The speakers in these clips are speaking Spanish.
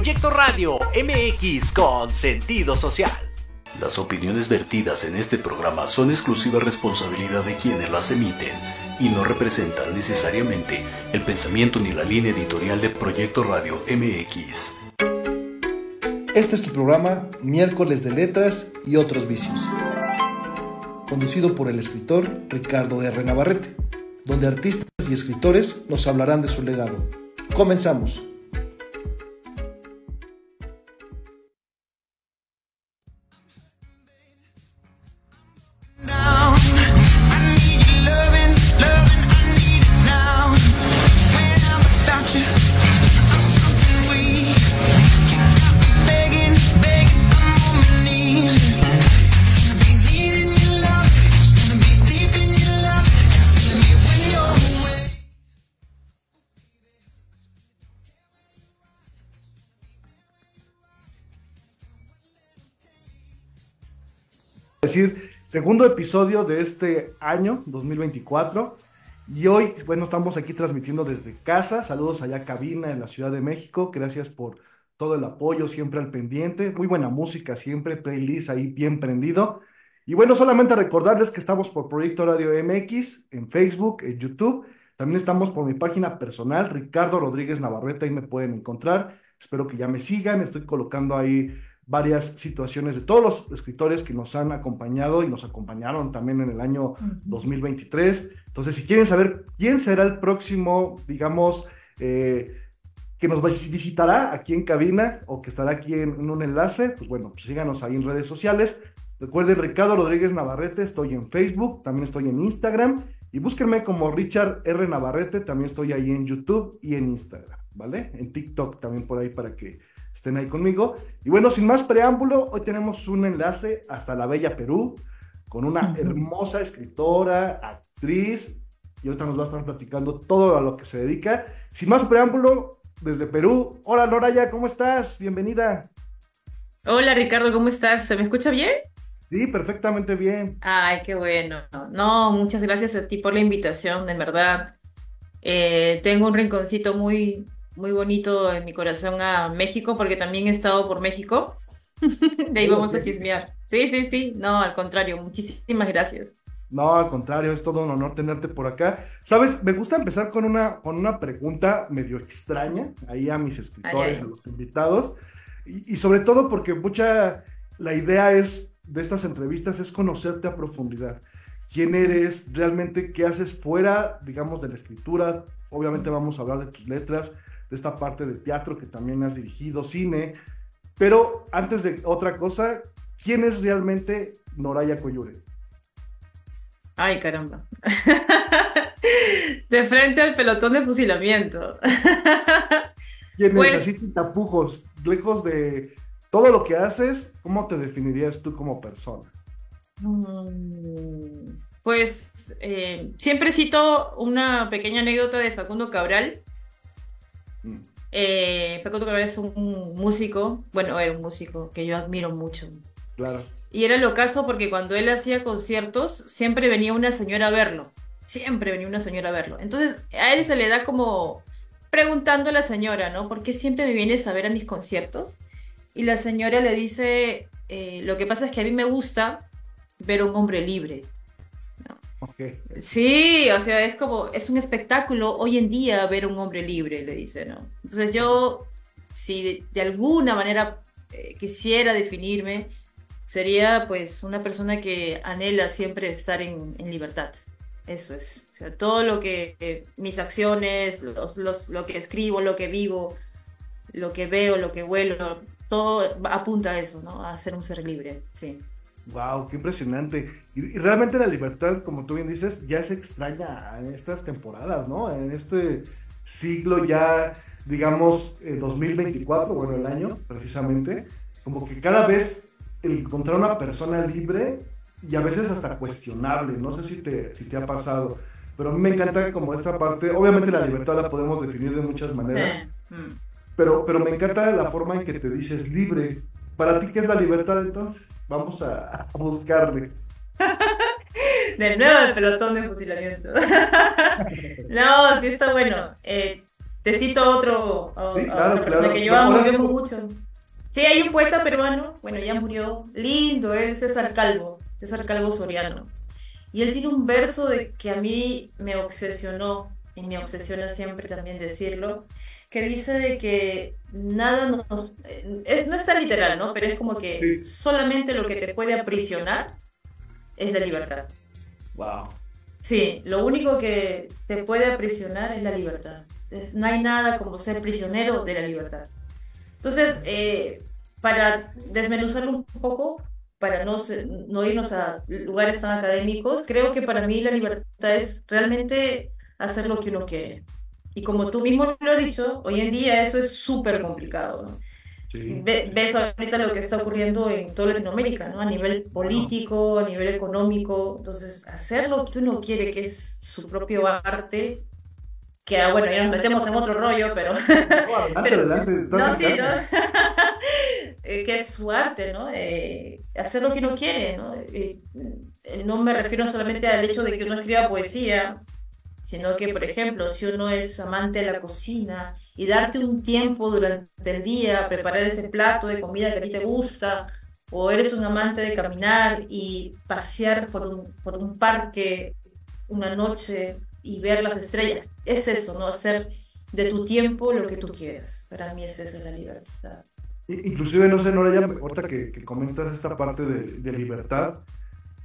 Proyecto Radio MX con sentido social. Las opiniones vertidas en este programa son exclusiva responsabilidad de quienes las emiten y no representan necesariamente el pensamiento ni la línea editorial de Proyecto Radio MX. Este es tu programa Miércoles de Letras y otros vicios, conducido por el escritor Ricardo R. Navarrete, donde artistas y escritores nos hablarán de su legado. Comenzamos. Decir, segundo episodio de este año, 2024. Y hoy, bueno, estamos aquí transmitiendo desde casa. Saludos allá cabina en la Ciudad de México. Gracias por todo el apoyo, siempre al pendiente. Muy buena música, siempre playlist ahí bien prendido. Y bueno, solamente recordarles que estamos por Proyecto Radio MX en Facebook, en YouTube. También estamos por mi página personal, Ricardo Rodríguez Navarrete, ahí me pueden encontrar. Espero que ya me sigan. Estoy colocando ahí varias situaciones de todos los escritores que nos han acompañado y nos acompañaron también en el año 2023. Entonces, si quieren saber quién será el próximo, digamos, eh, que nos visitará aquí en cabina o que estará aquí en, un enlace, pues bueno, pues síganos ahí en redes sociales. Recuerden, Ricardo Rodríguez Navarrete, estoy en Facebook, también estoy en Instagram y búsquenme como Richard R. Navarrete, también estoy ahí en YouTube y en Instagram, ¿vale? En TikTok también por ahí para que estén ahí conmigo. Y bueno, sin más preámbulo, hoy tenemos un enlace hasta la Bella Perú con una hermosa escritora, actriz, y ahorita nos va a estar platicando todo a lo que se dedica. Sin más preámbulo, desde Perú. Hola Noraya, ¿cómo estás? Bienvenida. Hola Ricardo, ¿cómo estás? ¿Se me escucha bien? Sí, perfectamente bien. Ay, qué bueno. No, muchas gracias a ti por la invitación, de verdad. Eh, tengo un rinconcito muy, muy bonito en mi corazón a México, porque también he estado por México. De ahí vamos a chismear. Sí, sí, sí. No, al contrario, muchísimas gracias. No, al contrario, es todo un honor tenerte por acá. Sabes, me gusta empezar con una, con una pregunta medio extraña, ahí a mis escritores, a los invitados, y, y, sobre todo porque mucha, la idea es de estas entrevistas es conocerte a profundidad. ¿Quién eres? ¿Realmente qué haces fuera, digamos, de la escritura? Obviamente vamos a hablar de tus letras, de esta parte de teatro que también has dirigido, cine. Pero antes de otra cosa, ¿quién es realmente Noraya Coyure? Ay, caramba. de frente al pelotón de fusilamiento. ¿Quién pues... es? Así sin tapujos, lejos de todo lo que haces, ¿cómo te definirías tú como persona? Mm, pues eh, siempre cito una pequeña anécdota de Facundo Cabral, eh, Cabral es un músico, bueno, era un músico que yo admiro mucho. Claro. Y era lo caso porque cuando él hacía conciertos, siempre venía una señora a verlo. Siempre venía una señora a verlo. Entonces, a él se le da como preguntando a la señora, ¿no? ¿Por qué siempre me vienes a ver a mis conciertos? Y la señora le dice, eh, lo que pasa es que a mí me gusta ver a un hombre libre. Sí, o sea, es como, es un espectáculo hoy en día ver un hombre libre, le dice, ¿no? Entonces yo, si de, alguna manera eh, quisiera definirme, sería pues una persona que anhela siempre estar en, libertad. Eso es. O sea, todo lo que, eh, mis acciones, lo que escribo, lo que vivo, lo que veo, lo que vuelo, todo apunta a eso, ¿no? A ser un ser libre, sí. Wow, qué impresionante. Y, realmente la libertad, como tú bien dices, ya se extraña en estas temporadas, ¿no? En este siglo ya, digamos, 2024, bueno, el año precisamente, como que cada vez encontrar una persona libre y a veces hasta cuestionable, no sé si te, si te ha pasado, pero a mí me encanta como esta parte, obviamente la libertad la podemos definir de muchas maneras, mm. pero, pero me encanta la forma en que te dices libre. ¿Para ti qué es la libertad entonces? Vamos a, buscarle. De nuevo el pelotón de fusilamiento. no, sí está bueno. Eh, te cito a otro, a, otra persona que yo amo, mucho. Sí, hay un poeta peruano, bueno, ya murió, lindo, él César Calvo, César Calvo Soriano. Y él tiene un verso de que a mí me obsesionó, y me obsesiona siempre también decirlo, que dice de que nada nos... Es, no está literal, ¿no? Pero es como que solamente lo que te puede aprisionar es la libertad. Wow. Sí, lo único que te puede aprisionar es la libertad. no hay nada como ser prisionero de la libertad. Entonces, eh, para desmenuzarlo un poco, para no, no irnos a lugares tan académicos, creo que para mí la libertad es realmente hacer lo que uno quiere. Y como tú mismo lo has dicho, hoy en día eso es súper complicado, ¿no? ves ahorita lo que está ocurriendo en toda Latinoamérica, ¿no? A nivel político, a nivel económico. Entonces, hacer lo que uno quiere, que es su propio arte, que ah, bueno, ya nos metemos en otro rollo, pero... adelante, no, sí, ¿no? Eh, que es su arte, ¿no? Eh, hacer lo que uno quiere, ¿no? Eh, no me refiero solamente al hecho de que uno escriba poesía, sino que, por ejemplo, si uno es amante de la cocina y darte un tiempo durante el día a preparar ese plato de comida que a ti te gusta, o eres un amante de caminar y pasear por un, por un parque una noche y ver las estrellas, es eso, ¿no? Hacer de tu tiempo lo que tú quieras. Para mí es esa la libertad. Inclusive, no sé, Nora, ya ahorita que, que comentas esta parte de, de libertad,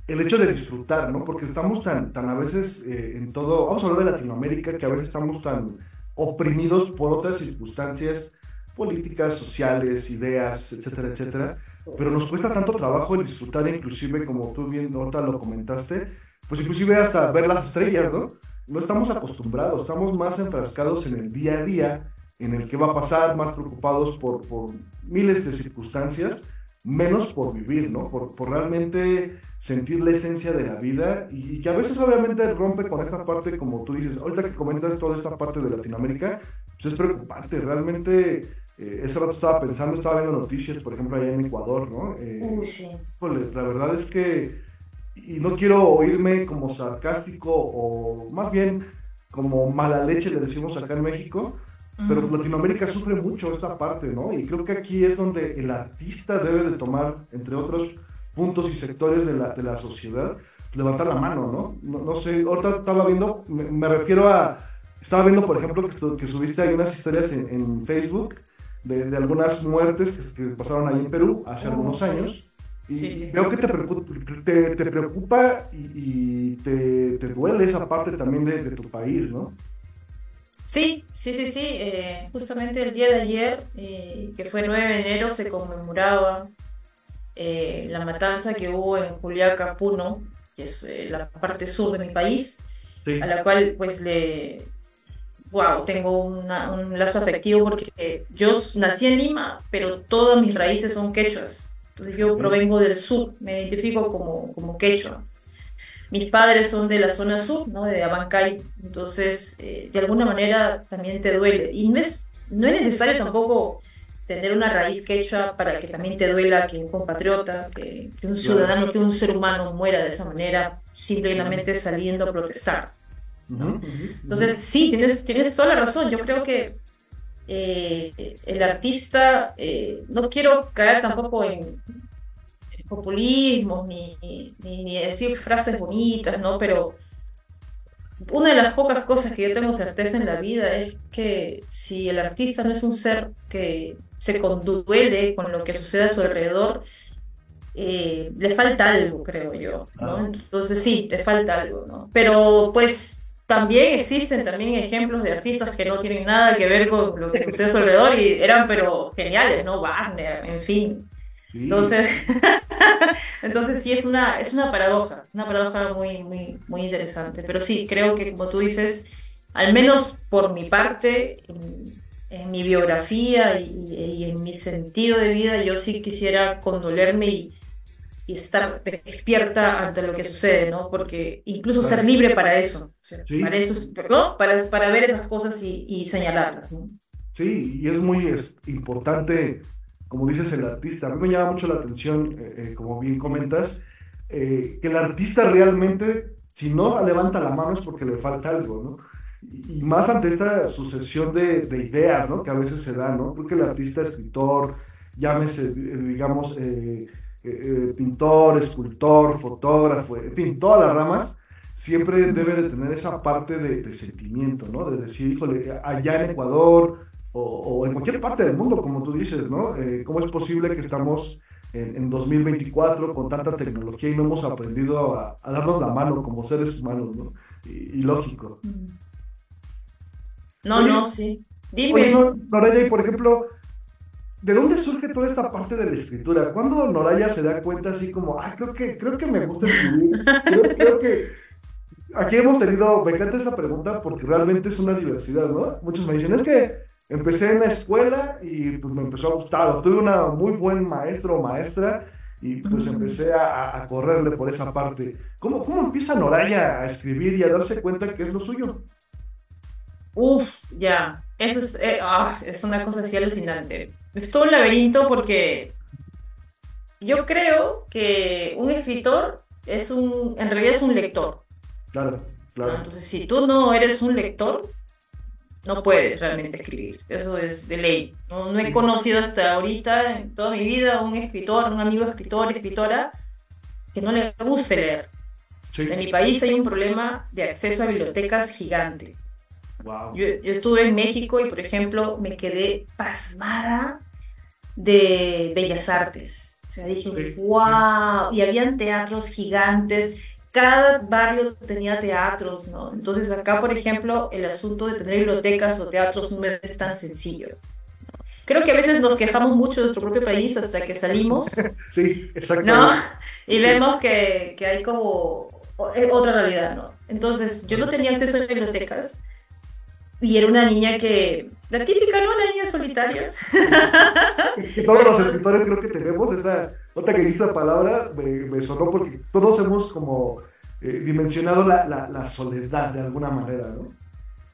el hecho de disfrutar, ¿no? Porque estamos tan, tan a veces eh, en todo, vamos a hablar de Latinoamérica, que a veces estamos tan oprimidos por otras circunstancias políticas, sociales, ideas, etcétera, etcétera. Pero nos cuesta tanto trabajo el disfrutar, inclusive, como tú bien ahorita lo comentaste, pues inclusive hasta ver las estrellas, ¿no? No estamos acostumbrados, estamos más enfrascados en el día a día, en el que va a pasar, más preocupados por, por miles de circunstancias, menos por vivir, ¿no? Por, por realmente sentir la esencia de la vida y, que a veces obviamente rompe con esta parte, como tú dices, ahorita que comentas toda esta parte de Latinoamérica, pues es preocupante, realmente, eh, ese rato estaba pensando, estaba viendo noticias, por ejemplo, allá en Ecuador, ¿no? Eh, Uy, sí. la verdad es que, y no quiero oírme como sarcástico o más bien como mala leche le decimos acá en México, pero Latinoamérica sufre mucho esta parte, ¿no? Y creo que aquí es donde el artista debe de tomar, entre otros, puntos y sectores de la, de la sociedad, levantar la mano, ¿no? No, sé, ahorita estaba viendo, me, refiero a, estaba viendo, por ejemplo, que, que subiste ahí unas historias en, en Facebook de, de, algunas muertes que, pasaron ahí en Perú hace algunos años. Y veo que te preocupa, te, te preocupa y, te, te, duele esa parte también de, de, tu país, ¿no? Sí, sí, sí, sí. Eh, justamente el día de ayer, eh, que fue 9 de enero, se conmemoraba eh, la matanza que hubo en Juliaca, Puno, que es eh, la parte sur de mi país, a la cual pues le... Wow, tengo un lazo afectivo porque yo nací en Lima, pero todas mis raíces son quechuas. Entonces yo provengo del sur, me identifico como, como quechua. Mis padres son de la zona sur, ¿no? de Abancay, entonces eh, de alguna manera también te duele. Y no es, no es necesario tampoco tener una raíz quechua para que también te duela que un compatriota, que, un ciudadano, que un ser humano muera de esa manera, simplemente saliendo a protestar. Entonces, sí, tienes, tienes toda la razón. Yo creo que eh, el artista, eh, no quiero caer tampoco en, populismo ni, ni, ni, decir frases bonitas, ¿no? Pero una de las pocas cosas que yo tengo certeza en la vida es que si el artista no es un ser que se conduele con lo que sucede a su alrededor, eh, le falta algo, creo yo, ¿no? Ah. Entonces sí, te falta algo, ¿no? Pero pues también existen también ejemplos de artistas que no tienen nada que ver con lo que sucede a su alrededor y eran pero geniales, ¿no? Wagner, en fin. Entonces, entonces sí es una, es una paradoja, una paradoja muy, muy, muy interesante. Pero sí, creo que como tú dices, al menos por mi parte, en, mi biografía y, en mi sentido de vida, yo sí quisiera condolerme y, estar despierta ante lo que sucede, ¿no? Porque incluso ser libre para eso, para eso, ¿no? Para, para ver esas cosas y, señalarlas, Sí, y es muy importante como dices, el artista. A mí me llama mucho la atención, eh, eh, como bien comentas, eh, que el artista realmente, si no levanta la mano es porque le falta algo, ¿no? Y más ante esta sucesión de, ideas. Que a veces se da, ¿no? El artista, escritor, llámese, eh, digamos, eh, eh, pintor, escultor, fotógrafo, en fin, todas las ramas, siempre debe de tener esa parte de, sentimiento, ¿no? De decir, híjole, allá en Ecuador o, en cualquier parte del mundo, como tú dices, ¿no? ¿Cómo es posible que estamos en, 2024 con tanta tecnología y no hemos aprendido a, darnos la mano como seres humanos, ¿no? Y, lógico. No, no, sí. Dime. Oye, Noraya, y por ejemplo, ¿de dónde surge toda esta parte de la escritura? ¿Cuándo Noraya se da cuenta así como, ah, creo que, creo que me gusta escribir? Creo, que aquí hemos tenido, me encanta esta pregunta porque realmente es una diversidad, ¿no? Muchos me dicen, es que empecé en la escuela y pues me empezó a gustar, tuve una muy buen maestro o maestra y pues empecé a, correrle por esa parte. ¿Cómo, ¿Cómo empieza Noraya a escribir y a darse cuenta que es lo suyo? Uf, ya, eso es, eh, ah, es una cosa así alucinante. Es todo un laberinto porque yo creo que un escritor es un, en realidad es un lector. Claro, claro. Entonces, si tú no eres un lector, no puedes realmente escribir. Eso es de ley. No, he conocido hasta ahorita, en toda mi vida, un escritor, un amigo escritor, escritora, que no le guste leer. En mi país hay un problema de acceso a bibliotecas gigante. Yo, estuve en México y, por ejemplo, me quedé pasmada de Bellas Artes. O sea, dije, wow, y habían teatros gigantes cada barrio tenía teatros, ¿no? Entonces acá, por ejemplo, el asunto de tener bibliotecas o teatros no es tan sencillo. Creo que a veces nos quejamos mucho de nuestro propio país hasta que salimos. Sí, exactamente. ¿no? Y vemos que, que hay como otra realidad, ¿no? Entonces, yo no tenía acceso a bibliotecas y era una niña que, la típica, ¿no? Una niña solitaria. todos los escritores creo que tenemos esa, nota que dice la palabra, me, sonó porque todos hemos como eh, dimensionado la, la, soledad de alguna manera, ¿no?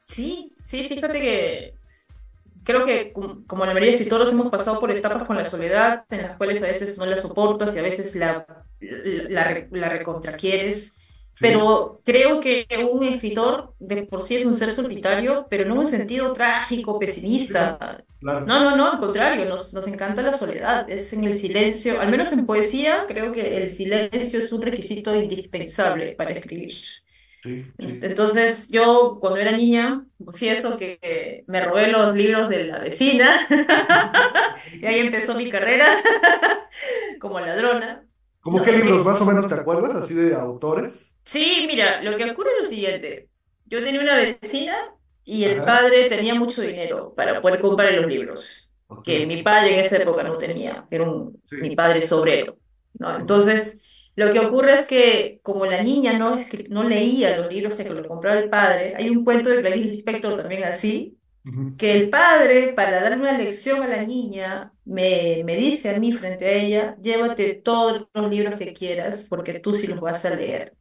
Sí, sí, fíjate que creo que como la mayoría de escritores hemos pasado por etapas con la soledad, en las cuales a veces no la soportas y a veces la, la, la recontraquieres. Pero creo que un escritor de por sí es un ser solitario, pero no en un sentido trágico, pesimista. No, no, no, al contrario, nos, nos encanta la soledad, es en el silencio, al menos en poesía, creo que el silencio es un requisito indispensable para escribir. Entonces, yo cuando era niña, confieso que me robé los libros de la vecina y ahí empezó mi carrera como ladrona. ¿Cómo qué libros más o menos te acuerdas, así de autores? Sí, mira, lo que ocurre es lo siguiente. Yo tenía una vecina y el padre tenía mucho dinero para poder comprar los libros, que mi padre en esa época no tenía, era un, mi padre sobrero, ¿no? Entonces, lo que ocurre es que como la niña no, no leía los libros que le compraba el padre, hay un cuento de Clarice Lispector también así, que el padre, para darle una lección a la niña, me, me dice a mí frente a ella, llévate todos los libros que quieras, porque tú sí los vas a leer.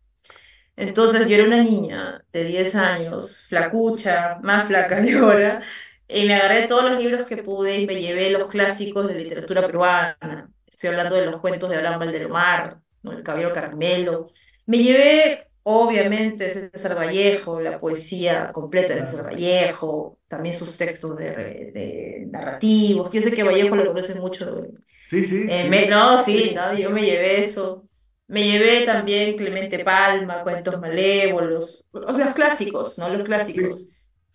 Entonces yo era una niña de 10 años, flacucha, más flaca que ahora, y me agarré todos los libros que pude y me llevé los clásicos de literatura peruana. Estoy hablando de los cuentos de Abraham Valdelomar, ¿no? El cabello caramelo. Me llevé, obviamente, César Vallejo, la poesía completa de César Vallejo, también sus textos de, narrativos. Yo sé que Vallejo lo conoce mucho. Sí, sí. Eh, no, sí, no, yo me llevé eso. Me llevé también Clemente Palma, Cuentos Malévolos, los clásicos, ¿no? Los clásicos.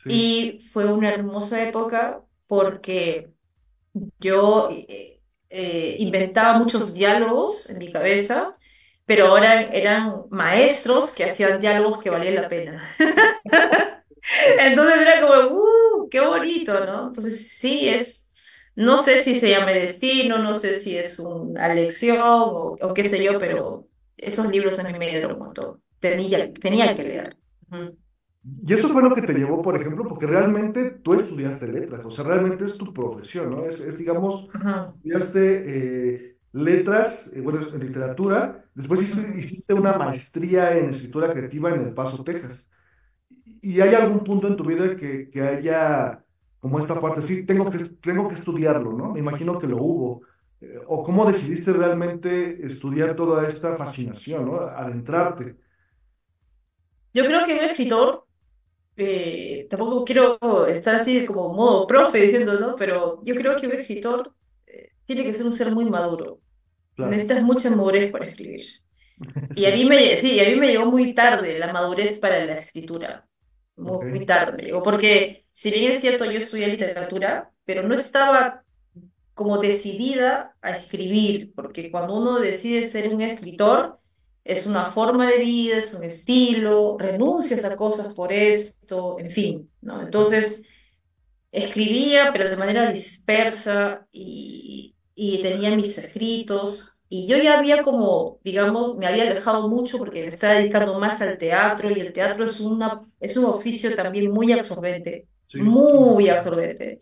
Y fue una hermosa época porque yo eh, eh, inventaba muchos diálogos en mi cabeza, pero ahora eran maestros que hacían diálogos que valían la pena. Entonces era como, ¡uh! ¡Qué bonito! ¿no? Entonces sí, es, no sé si se llame destino, no sé si es una lección o, qué sé yo, pero esos libros a mí me dieron un montón. Tenía, tenía que leer. Y eso fue lo que te llevó, por ejemplo, porque realmente tú estudiaste letras, o sea, realmente es tu profesión, ¿no? Es, digamos, estudiaste eh, letras, eh, bueno, en literatura, después hiciste, una maestría en escritura creativa en El Paso, Texas. ¿Y hay algún punto en tu vida que, que haya como esta parte, sí, tengo que, tengo que estudiarlo, ¿no? Me imagino que lo hubo. Eh, ¿O cómo decidiste realmente estudiar toda esta fascinación, ¿no? Adentrarte. Yo creo que un escritor eh, tampoco quiero estar así como modo profe diciendo, ¿no? Pero yo creo que un escritor eh, tiene que ser un ser muy maduro. Claro. Necesitas mucha madurez para escribir. Y a mí me, sí, a mí me llegó muy tarde la madurez para la escritura. Muy, tarde llegó. Porque si bien es cierto, yo estudié literatura, pero no estaba como decidida a escribir, porque cuando uno decide ser un escritor, es una forma de vida, es un estilo, renuncias a cosas por esto, en fin, ¿no? Entonces, escribía, pero de manera dispersa y, y tenía mis escritos. Y yo ya había como, digamos, me había alejado mucho porque me estaba dedicando más al teatro y el teatro es una, es un oficio también muy absorbente, Sí, muy absorbente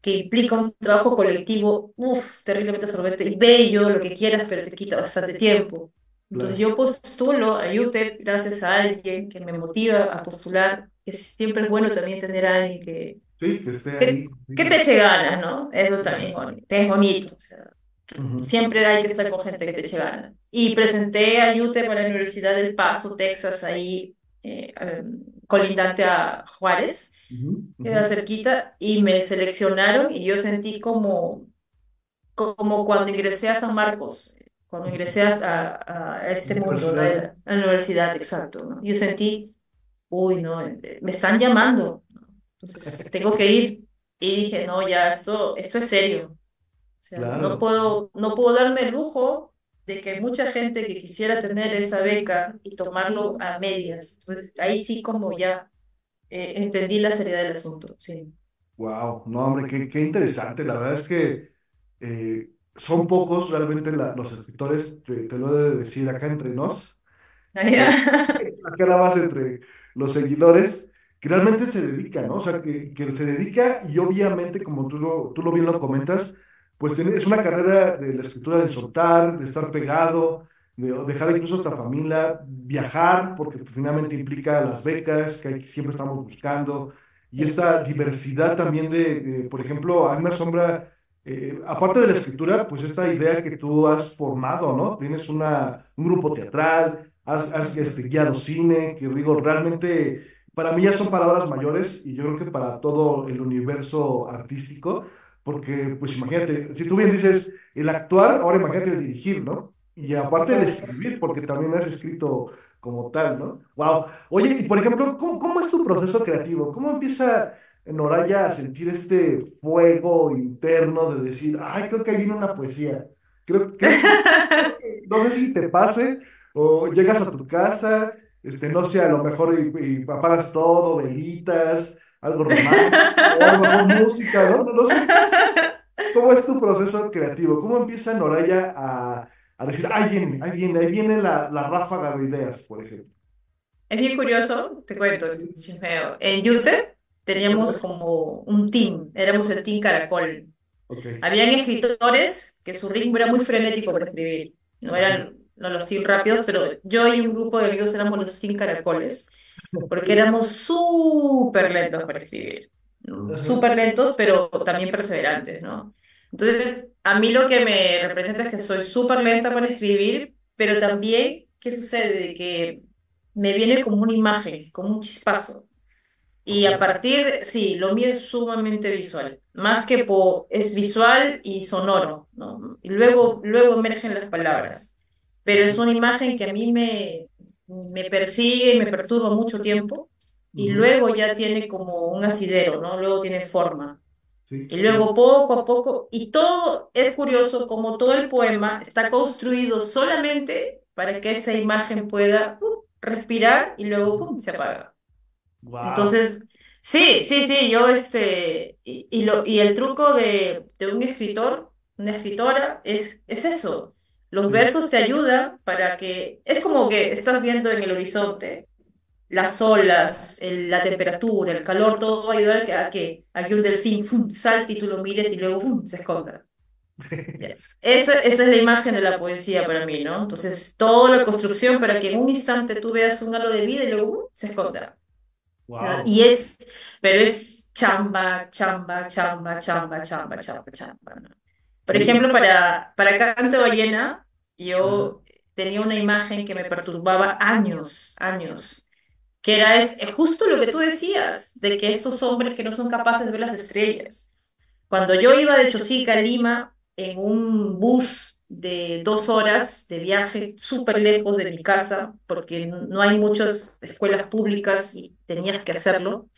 que implica un trabajo colectivo, uff, terriblemente absorbente y bello, lo que quieras, pero te quita bastante tiempo. Entonces claro. yo postulo a UTEP gracias a alguien que me motiva a postular, que siempre es bueno también tener a alguien que, Sí, que esté que, ahí. que sí. te eche ganas, ¿no? Eso también. Es bonito o sea, Siempre hay que estar con gente que te eche ganas. Y presenté a UTEP a la Universidad del Paso, Texas, ahí eh, colindante a Juárez ujú. queda cerquita y me seleccionaron y yo sentí como, como cuando ingresé a San Marcos, cuando ingresé a, a- este mundo, de la, universidad, exacto, ¿no? Yo sentí, uy, no, eh, me están llamando. Entonces tengo que ir. Y dije, no, ya, esto, esto es serio. O sea, no Claro. puedo, no puedo darme el lujo de que hay mucha gente que quisiera tener esa beca y tomarlo a medias. Entonces ahí sí como ya eh, entendí la seriedad del asunto, sí. Wow, no, hombre, qué, qué interesante. La verdad es que eh, son pocos realmente la- los escritores, te, te lo he de decir acá entre nos, acá nada más entre los seguidores, que realmente se dedican, ¿no? O sea, que, que se dedica y obviamente, como tú lo, tú lo bien lo comentas, pues tiene- es una carrera de la escritura de soltar, de estar pegado, de dejar incluso hasta familia, viajar, porque pues, finalmente implica las becas que siempre estamos buscando, y esta diversidad también de, de, por ejemplo, a mí me asombra, eh, aparte de la escritura, pues esta idea que tú has formado, ¿no? Tienes una, un grupo teatral has, has este, guiado cine, que digo, realmente para mí ya son palabras mayores y yo creo que para todo el universo artístico, porque pues imagínate, si tú bien dices el actuar, ahora imagínate el dirigir, ¿no? Y aparte el escribir, porque también has escrito como tal, ¿no? Wow. Oye, y por ejemplo, ¿cómo, es tu proceso creativo? ¿Cómo empieza Noraya a sentir este fuego interno de decir, ay, creo que ahí viene una poesía? Creo, creo, no sé si te pase o llegas a tu casa, este, no sé, a lo mejor y, y apagas todo, velitas, algo romántico, o a lo mejor música, ¿no? No, no sé, ¿cómo es tu proceso creativo? ¿Cómo empieza Noraya a, a decir, ahí viene, ahí viene, ahí viene la, la ráfaga de ideas, por ejemplo? Es bien curioso, te cuento. En UTEP teníamos como un team, éramos el team Caracol. Ok, Habían escritores que su ritmo era muy frenético para escribir. No eran no, los team rápidos, pero yo y un grupo de amigos éramos los team Caracoles, porque éramos súper lentos para escribir. Súper lentos, pero también perseverantes, ¿no? Entonces, a mí lo que me representa es que soy súper lenta para escribir, pero también, ¿qué sucede? Que me viene como una imagen, como un chispazo. Y a partir de, sí, lo mío es sumamente visual, más que po, es visual y sonoro, ¿no? Y luego, luego emergen las palabras, pero es una imagen que a mí me, me persigue y me perturba mucho tiempo y luego ya tiene como un asidero, ¿no? Luego tiene forma. Sí, Y sí. luego poco a poco, y todo es curioso como todo el poema está construido solamente para que esa imagen pueda uh, respirar y luego pum, se apaga. Wow. Entonces, sí, sí, sí, yo este, y, y lo, y el truco de, de un escritor, una escritora, es, es eso. Los versos te ayudan para que, es como que estás viendo en el horizonte las olas, el- la temperatura, el calor, todo va a ayudar a que, a que, un delfín ¡fum! salte y tú lo mires y luego ¡fum! se esconda. Ya. Esa, esa es la imagen de la poesía para mí, ¿no? Entonces, toda la construcción para que en un instante tú veas un halo de vida y luego se esconda. Wow. Y es, pero es chamba, chamba, chamba, chamba, chamba, chamba, chamba, ¿no? Por Sí. ejemplo, para, para Canto Ballena. Yo tenía una imagen que me perturbaba años, años, que era es, es justo lo que tú decías, de que esos hombres que no son capaces de ver las estrellas. Cuando yo iba de Chosica a Lima en un bus de dos horas de viaje súper lejos de mi casa, porque no hay muchas escuelas públicas y tenías que hacerlo,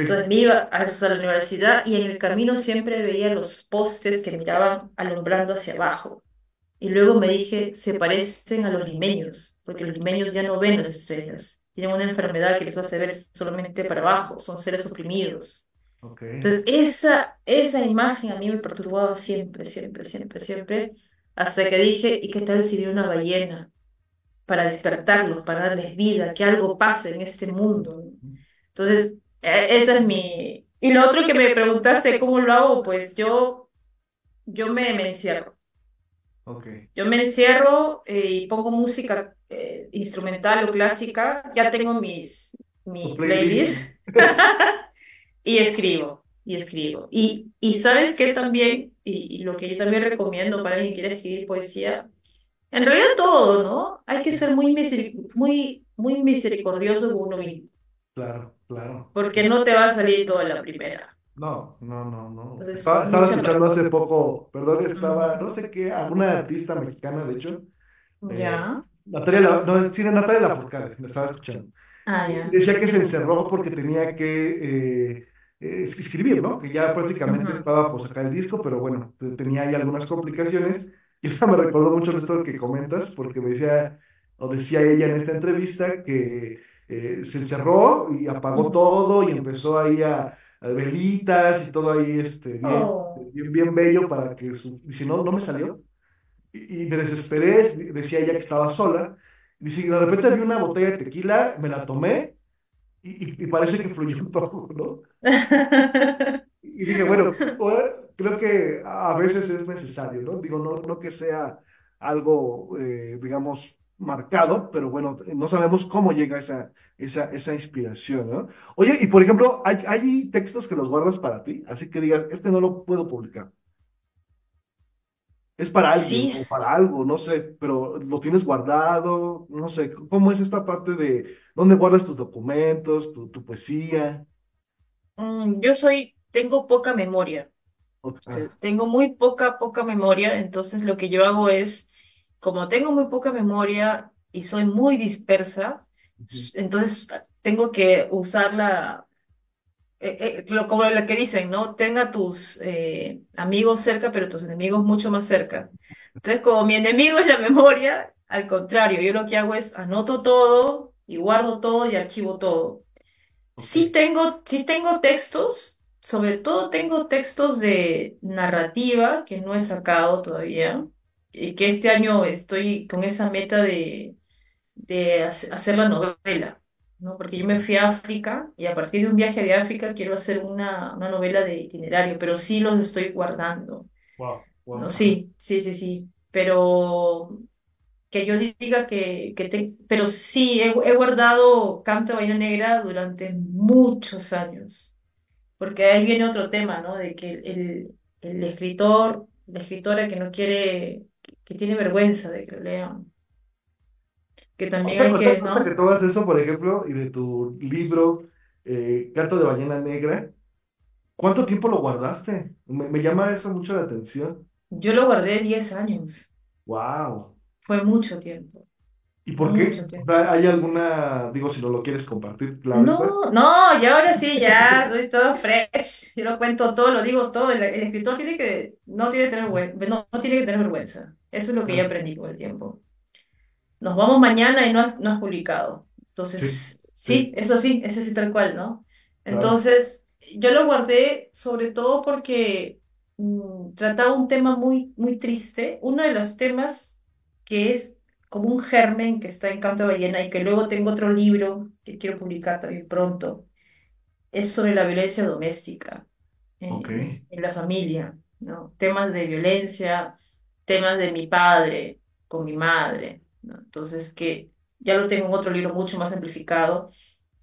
entonces me iba hasta la universidad y en el camino siempre veía los postes que miraban alumbrando hacia abajo. Y luego me dije, se parecen a los limeños, porque los limeños ya no ven las estrellas. Tienen una enfermedad que los hace ver solamente para abajo, son seres oprimidos. Ok. Entonces, esa, esa imagen a mí me perturbaba siempre, siempre, siempre, siempre, hasta que dije, ¿y qué tal si vi una ballena para despertarlos, para darles vida, que algo pase en este mundo? Entonces, eh, esa es mi... Y lo otro que me preguntaste, ¿cómo lo hago? Pues yo, yo me, me encierro. Ok. Yo me encierro eh, y pongo música eh, instrumental o clásica. Ya tengo mis, mi playlist. playlist y escribo, y escribo. Y, y sabes qué también, y, y lo que yo también recomiendo para alguien que quiera escribir poesía, en realidad todo, ¿no? Hay que ser muy, muy, muy misericordioso con uno mismo, Claro, claro. porque no te va a salir todo a la primera. No, no, no, no. Entonces, Estaba, escuchando hace poco, perdón, estaba, no sé qué, alguna artista mexicana, de hecho, eh, Ya. Natalia, La- no, sí, era Natalia Lafourcade, me estaba escuchando. Ah, ya. decía que se encerró porque tenía que eh, eh, escribir, ¿no? Que ya prácticamente Ujú. estaba por sacar el disco, pero bueno, te- tenía ahí algunas complicaciones. Y eso me recordó mucho esto que comentas, porque me decía, o decía ella en esta entrevista, que eh, se encerró y apagó todo y empezó ahí a velitas y todo ahí este, bien, Oh. bien, bien bello para que, su, y si no, no me salió. Y, y me desesperé, decía ella que estaba sola. Dice, y de repente vi una botella de tequila, me la tomé y, y- parece que fluyó todo, ¿no? Y dije, bueno, creo que a veces es necesario, ¿no? Digo, no, no que sea algo, eh, digamos, marcado, pero bueno, no sabemos cómo llega esa, esa, esa inspiración, ¿no? Oye, y por ejemplo, ¿hay, hay textos que los guardas para ti? Así que digas, este no lo puedo publicar. Es para alguien Sí, o para algo, no sé, pero lo tienes guardado, no sé, ¿cómo es esta parte de dónde guardas tus documentos, tu, tu poesía? mm, yo soy, tengo poca memoria. O- O sea, tengo muy poca, poca memoria, entonces lo que yo hago es, como tengo muy poca memoria y soy muy dispersa, entonces tengo que usarla, eh, eh, lo, como lo que dicen, ¿no? Tenga tus eh, amigos cerca, pero tus enemigos mucho más cerca. Entonces, como mi enemigo es la memoria, al contrario, yo lo que hago es anoto todo y guardo todo y archivo todo. Ok, Sí tengo, sí tengo textos, sobre todo tengo textos de narrativa que no he sacado todavía que este año estoy con esa meta de, de hace- hacer la novela, ¿no? Porque yo me fui a África y a partir de un viaje de África quiero hacer una, una novela de itinerario, pero sí los estoy guardando, wow, wow. Sí, sí, sí, sí, pero que yo diga que, que te... Pero sí, he, he guardado Canto de Vaina Negra durante muchos años, porque ahí viene otro tema, ¿no? De que el, el escritor, la escritora que no quiere, que, que tiene vergüenza de que lo lean, que también hay que, que ¿no? tú hagas eso, por ejemplo, y de tu libro, eh, Canto de Ballena Negra, ¿cuánto tiempo lo guardaste? Me, me llama eso mucho la atención. Yo lo guardé 10 años, Wow. fue mucho tiempo, ¿Y por qué? ¿hay alguna, digo, si no lo quieres compartir, claro? No, no, y ahora sí, ya, soy todo fresh. Yo lo cuento todo, lo digo todo. El, el escritor tiene que, no tiene que tener, no, no tiene que tener vergüenza. Eso es lo que ya Ah, aprendí con el tiempo. Nos vamos mañana y no has, no has publicado. Entonces, sí, sí, eso sí, ese sí tal cual, ¿no? claro. Entonces, yo lo guardé sobre todo porque mm, trataba un tema muy, muy triste. Uno de los temas que es como un germen que está en Canto de Ballena y que luego tengo otro libro que quiero publicar también pronto, es sobre la violencia doméstica en, en la familia, ¿no? Temas de violencia, temas de mi padre con mi madre, ¿no? Entonces, que ya lo tengo en otro libro mucho más amplificado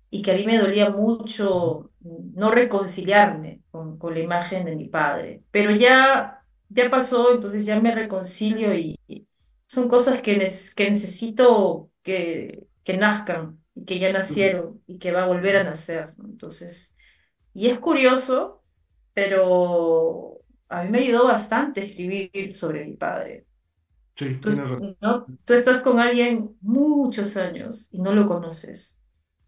y que a mí me dolía mucho no reconciliarme con, con la imagen de mi padre, pero ya, ya pasó, entonces ya me reconcilio y, y son cosas que, que necesito que, que nazcan, y que ya nacieron y que va a volver a nacer. Entonces, y es curioso, pero a mí me ayudó bastante escribir sobre mi padre. Sí, Tú, tienes razón. ¿no? Tú estás con alguien muchos años y no lo conoces.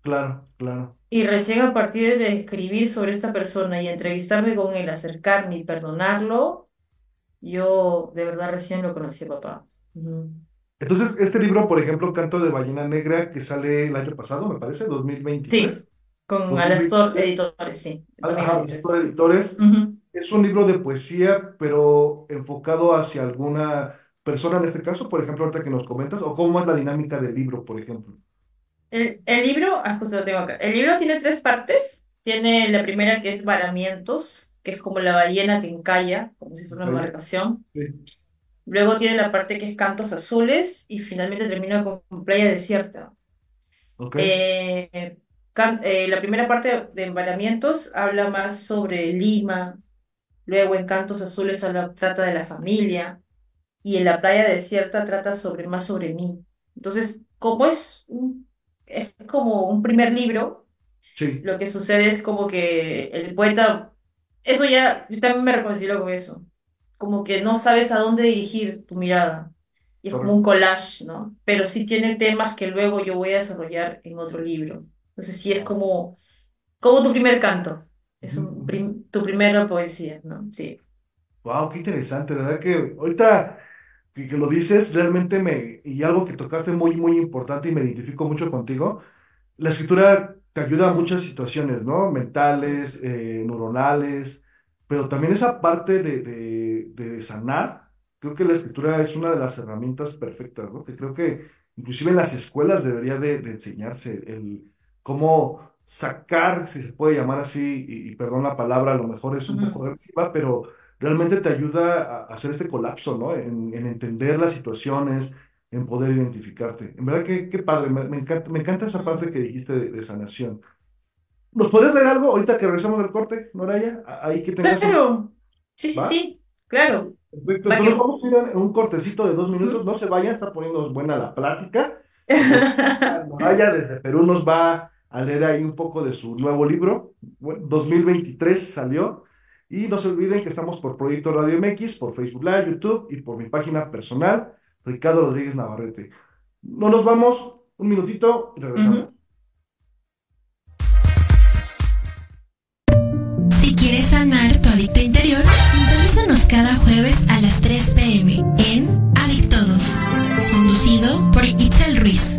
Claro, claro. Y recién a partir de escribir sobre esta persona y entrevistarme con él, acercarme y perdonarlo, yo de verdad recién lo conocí papá. Entonces, este libro, por ejemplo, Canto de Ballena Negra, que sale el año pasado, me parece, Sí, 2023. con Alastor 2023. Editores, sí, en Ajá, 2023. Astor Editores. Ujú. Es un libro de poesía, pero enfocado hacia alguna persona en este caso, por ejemplo, ahorita que nos comentas, o cómo es la dinámica del libro, por ejemplo. El, el libro, ah, justo lo tengo acá. El libro tiene tres partes. Tiene la primera que es Varamientos, que es como la ballena que encalla, como si fuera una Vale. embarcación. Sí. Luego tiene la parte que es Cantos Azules y finalmente termina con Playa Desierta. ¿Ok? Eh, eh, la primera parte de Embalamientos habla más sobre Lima, luego en Cantos Azules habla- trata de la familia y en La Playa Desierta trata sobre más sobre mí. Entonces, como es, un- es como un primer libro, Sí, lo que sucede es como que el poeta, eso ya, yo también me reconcilio con eso, como que no sabes a dónde dirigir tu mirada. Y es como un collage, ¿no? Pero sí tiene temas que luego yo voy a desarrollar en otro libro. Entonces sí es como, como tu primer canto. Es un prim- tu primera poesía, ¿no? Sí. Wow, qué interesante, la verdad que ahorita que, que lo dices, realmente me, y algo que tocaste muy, muy importante y me identifico mucho contigo, la escritura te ayuda a muchas situaciones, ¿no? Mentales, eh, neuronales, pero también esa parte de, de, de sanar, creo que la escritura es una de las herramientas perfectas, ¿no? Que creo que inclusive en las escuelas debería de, de enseñarse el cómo sacar, si se puede llamar así, y, y perdón la palabra, a lo mejor es un poco Ujú. agresiva, pero realmente te ayuda a, hacer este colapso, ¿no? En, en entender las situaciones en poder identificarte. En verdad que qué padre, me, me encanta, me encanta esa parte que dijiste de, de sanación. ¿Nos puedes leer algo ahorita que regresamos del corte, Noraya? Ahí que tengas un... Claro. Sí, sí, ¿Va? sí. Claro. Perfecto, entonces que... vamos a ir a un cortecito de dos minutos. No se vayan, está poniendo buena la plática. Noraya desde Perú nos va a leer ahí un poco de su nuevo libro. Bueno, 2023 salió. Y no se olviden que estamos por Proyecto Radio MX, por Facebook Live, YouTube y por mi página personal, Ricardo Rodríguez Navarrete. No nos vamos, un minutito y regresamos. Ujú. Si quieres sanar tu adicto interior, sintonízanos cada jueves a las 3 pm en Adictodos, conducido por Itzel Ruiz.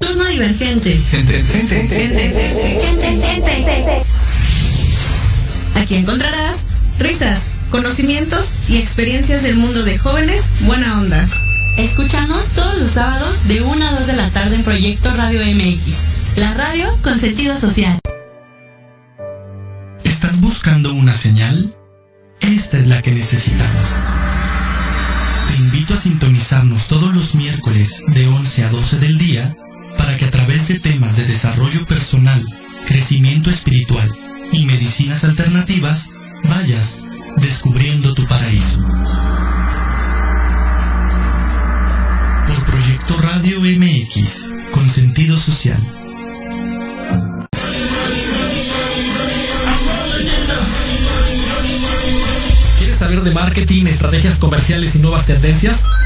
Turno divergente. Gente, gente, gente. Aquí encontrarás risas, conocimientos y experiencias del mundo de jóvenes buena onda. Escúchanos todos los sábados de 1 a 2 de la tarde en Proyecto Radio MX, la radio con sentido social. ¿Estás buscando una señal? Esta es la que necesitabas. Te invito a sintonizarnos todos los miércoles de 11 a 12 del día para que a través de temas de desarrollo personal, crecimiento espiritual y medicinas alternativas vayas descubriendo tu paraíso. Por Proyecto Radio MX, con sentido social. ¿Quieres saber de marketing, estrategias comerciales y nuevas tendencias?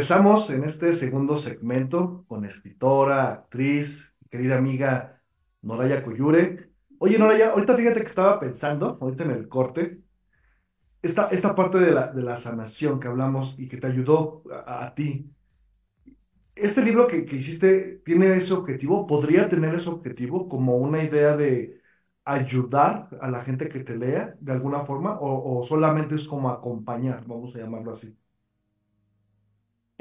Regresamos en este segundo segmento con escritora, actriz, querida amiga Noraya Coyure. Oye, Noraya, ahorita fíjate que estaba pensando, ahorita en el corte, esta, esta parte de la, de la sanación que hablamos y que te ayudó a, a ti. Este libro que, que hiciste tiene ese objetivo, podría tener ese objetivo como una idea de ayudar a la gente que te lea de alguna forma o, o solamente es como acompañar, vamos a llamarlo así.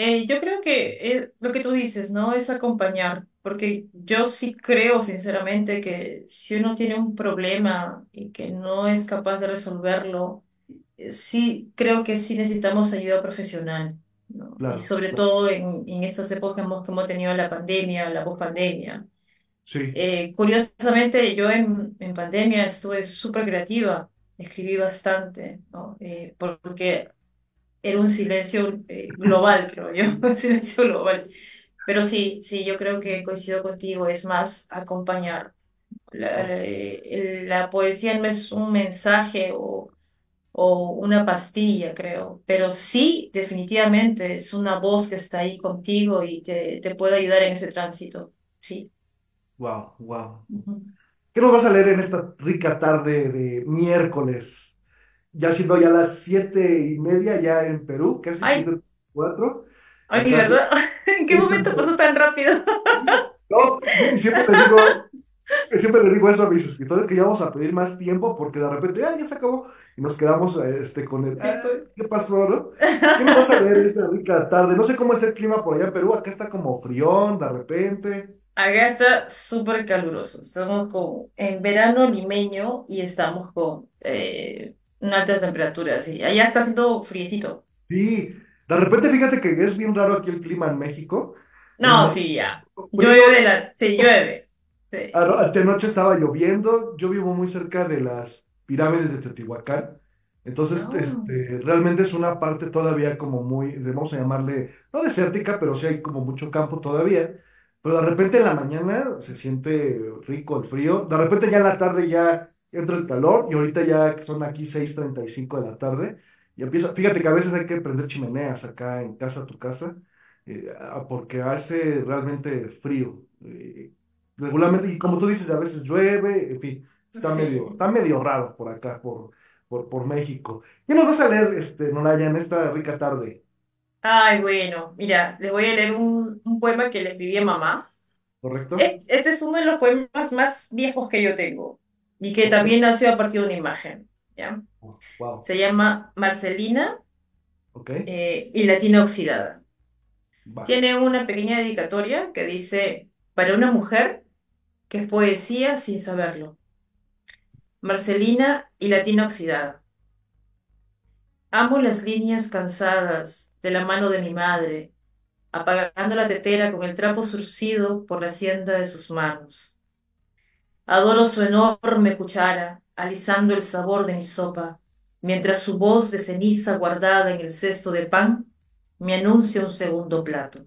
Eh, yo creo que eh, lo que tú dices, ¿no? Es acompañar, porque yo sí creo sinceramente que si uno tiene un problema y que no es capaz de resolverlo, eh, sí creo que sí necesitamos ayuda profesional, ¿no? Y Claro, sobre claro. todo en, en estas épocas hemos, que hemos tenido la pandemia, la pospandemia. Sí, Eh, curiosamente, yo en, en pandemia estuve súper creativa, escribí bastante, ¿no? Eh, porque era un silencio eh, global, creo yo, un silencio global. Pero sí, sí, yo creo que coincido contigo, es más acompañar. La, wow, la- la poesía no es un mensaje o, o una pastilla, creo, pero sí, definitivamente es una voz que está ahí contigo y te, te puede ayudar en ese tránsito. Sí. wow, wow. Ujú. ¿Qué nos vas a leer en esta rica tarde de miércoles? Ya siendo ya las siete y media ya en Perú, casi Ay, siete cuatro. ay, ¿verdad? ¿En qué momento pasó tan rápido? no, siempre les digo, siempre les digo eso a mis escritores que ya vamos a pedir más tiempo porque de repente, ah, ya se acabó y nos quedamos este, con el, "Ah. ¿qué pasó, no? ¿Qué nos vas a leer esta rica tarde? No sé cómo es el clima por allá en Perú, acá está como frión de repente. Acá está súper caluroso. Estamos con, en verano limeño y estamos con eh, altas temperaturas. Y allá está haciendo friecito. Sí, de repente fíjate que es bien raro aquí el clima en México. En No, noche sí, ya. Llueve, la, sí, llueve. Sí. anoche estaba lloviendo, yo vivo muy cerca de las pirámides de Teotihuacán, entonces No. este, realmente es una parte todavía como muy, vamos a llamarle, no desértica, pero sí hay como mucho campo todavía, pero de repente en la mañana se siente rico el frío, de repente ya en la tarde ya entra el calor y ahorita ya son aquí seis treinta y cinco de la tarde y empieza, fíjate que a veces hay que prender chimeneas acá en casa, tu casa, eh, porque hace realmente frío. eh, regularmente, y como tú dices, a veces llueve, en fin, está medio, está medio raro por acá, por, por, por México. ¿Qué nos vas a leer, este, Nolaya, en esta rica tarde? Ay, bueno, mira, les voy a leer un, un poema que le escribí a mamá. ¿Correcto? Es- Este es uno de los poemas más viejos que yo tengo y que también nació a partir de una imagen, ¿ya? Wow. Se llama Marcelina eh, y la tina oxidada. Tiene una pequeña dedicatoria que dice, para una mujer que es poesía sin saberlo. Marcelina y la tina oxidada. Amo las líneas cansadas de la mano de mi madre, apagando la tetera con el trapo surcido por la hacienda de sus manos. Adoro su enorme cuchara, alisando el sabor de mi sopa, mientras su voz de ceniza guardada en el cesto de pan me anuncia un segundo plato.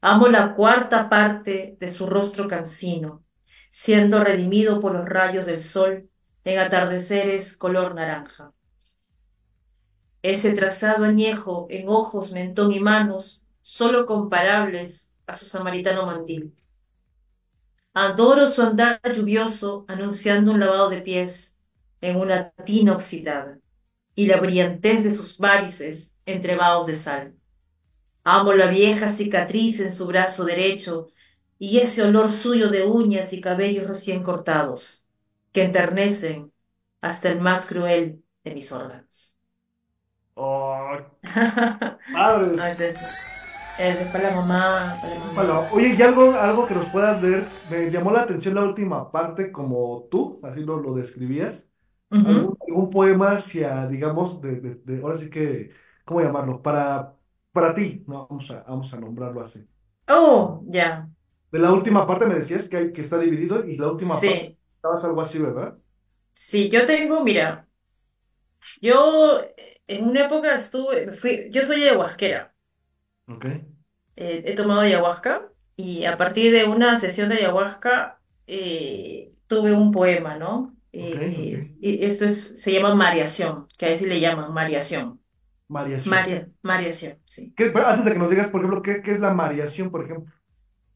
Amo la cuarta parte de su rostro cansino, siendo redimido por los rayos del sol en atardeceres color naranja. Ese trazado añejo en ojos, mentón y manos, solo comparables a su samaritano mandil. Adoro su andar lluvioso anunciando un lavado de pies en una tina oxidada y la brillantez de sus varices entre vaos de sal. Amo la vieja cicatriz en su brazo derecho y ese olor suyo de uñas y cabellos recién cortados que enternecen hasta el más cruel de mis órganos. Oh, No, es, es para la mamá, la mamá. oye, y algo, algo que nos puedas leer, me llamó la atención la última parte, como tú, así lo, lo describías. Ujú. algún, algún poema hacia, digamos, de, de- de- ahora sí que, ¿cómo llamarlo? Para, para ti, ¿no? Vamos a, vamos a nombrarlo así. Oh, ya, De la última parte me decías que, hay, que está dividido y la última parte sí, estabas algo así, ¿verdad? sí, yo tengo, mira, yo eh, en una época estuve, fui, yo soy ayahuasquera, Ok, eh, he tomado ayahuasca y a partir de una sesión de ayahuasca eh, tuve un poema, ¿no? Eh, y esto es, se llama mareación, que a veces le llaman mareación. Mariación. Maria, mariación, sí. ¿Qué- pero antes de que nos digas, por ejemplo, ¿qué, qué es la mariación, por ejemplo?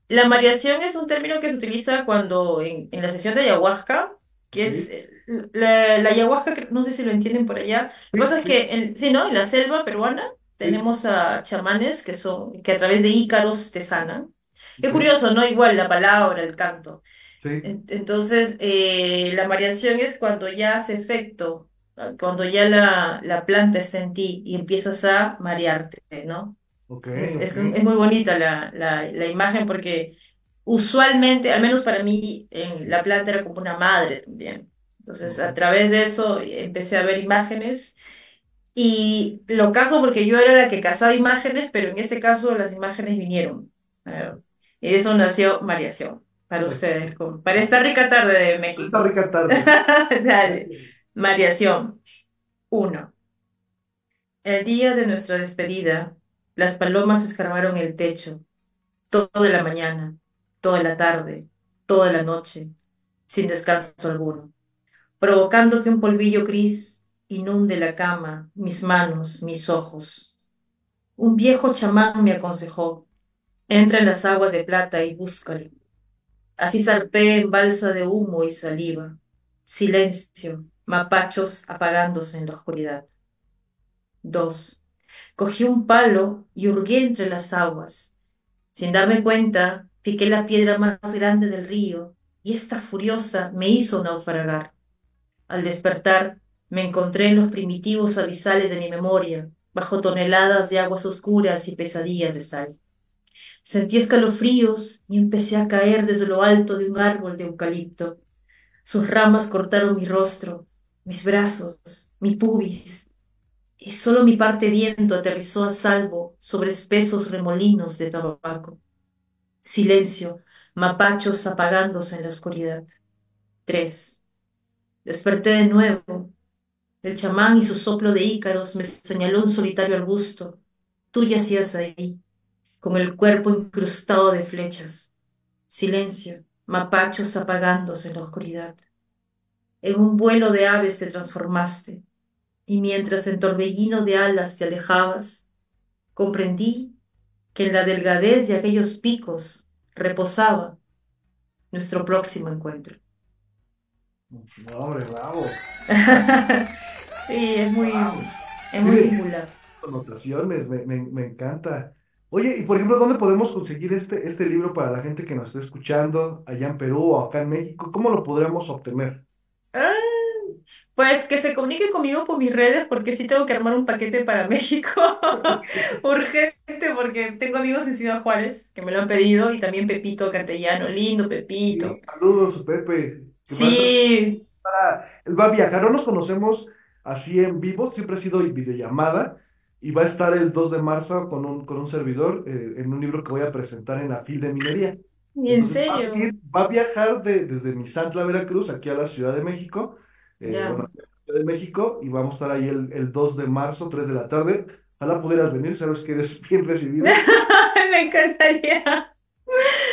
La mariación es un término que se utiliza cuando en, en la sesión de ayahuasca, que es la, la ayahuasca, no sé si lo entienden por allá. Lo que pasa es que, en, sí, ¿no? En la selva peruana tenemos a chamanes que son, que a través de ícaros te sanan. Qué Ok. curioso, ¿no? Igual la palabra, el canto. Sí. En- Entonces, eh, la variación es cuando ya hace efecto, cuando ya la, la planta está en ti y empiezas a marearte, ¿no? Ok, Es, es, ok. es muy bonita la, la, la imagen porque usualmente, al menos para mí, en la planta era como una madre también. Entonces, a través de eso empecé a ver imágenes y lo caso porque yo era la que cazaba imágenes, pero en este caso las imágenes vinieron. Y de eso nació Variación para Pues- ustedes, para esta rica tarde de México. Esta rica tarde. Dale. Variación. 1. El día de nuestra despedida, las palomas escarbaron el techo, toda la mañana, toda la tarde, toda la noche, sin descanso alguno, provocando que un polvillo gris inunde la cama, mis manos, mis ojos. Un viejo chamán me aconsejó, entra en las aguas de plata y búscalo. Así zarpé en balsa de humo y saliva. Silencio, mapachos apagándose en la oscuridad. 2. Cogí un palo y hurgué entre las aguas. Sin darme cuenta, piqué la piedra más grande del río y esta furiosa me hizo naufragar. Al despertar, me encontré en los primitivos abisales de mi memoria, bajo toneladas de aguas oscuras y pesadillas de sal. Sentí escalofríos y empecé a caer desde lo alto de un árbol de eucalipto. Sus ramas cortaron mi rostro, mis brazos, mi pubis, y solo mi parte viento aterrizó a salvo sobre espesos remolinos de tabaco. Silencio, mapachos apagándose en la oscuridad. 3. Desperté de nuevo. El chamán y su soplo de ícaros me señaló un solitario arbusto. Tú yacías ahí, con el cuerpo incrustado de flechas. Silencio, mapachos apagándose en la oscuridad. En un vuelo de aves te transformaste, y mientras en torbellino de alas te alejabas, comprendí que en la delgadez de aquellos picos reposaba nuestro próximo encuentro. No, hombre, bravo. sí, es muy, Wow. es muy Sí. singular. Connotaciones, me, me, me encanta. Oye, y por ejemplo, ¿dónde podemos conseguir este, este libro para la gente que nos está escuchando allá en Perú o acá en México? ¿Cómo lo podremos obtener? Ah, Pues que se comunique conmigo por mis redes porque sí tengo que armar un paquete para México. Urgente porque tengo amigos en Ciudad Juárez que me lo han pedido y también Pepito Cantellano, lindo Pepito. Sí, saludos, Pepe. Sí, estar- él va a viajar, no nos conocemos así en vivo, siempre ha sido videollamada y va a estar el 2 de marzo con un, con un servidor eh, en un libro que voy a presentar en la FIL de Minería. ¿y en Entonces, va a serio? ir- va a viajar de- desde Misantla, Veracruz, aquí a la Ciudad de México. eh, bueno, de México, y vamos a estar ahí el, el 2 de marzo, 3 de la tarde. Ojalá pudieras venir, sabes que eres bien recibido. Me encantaría.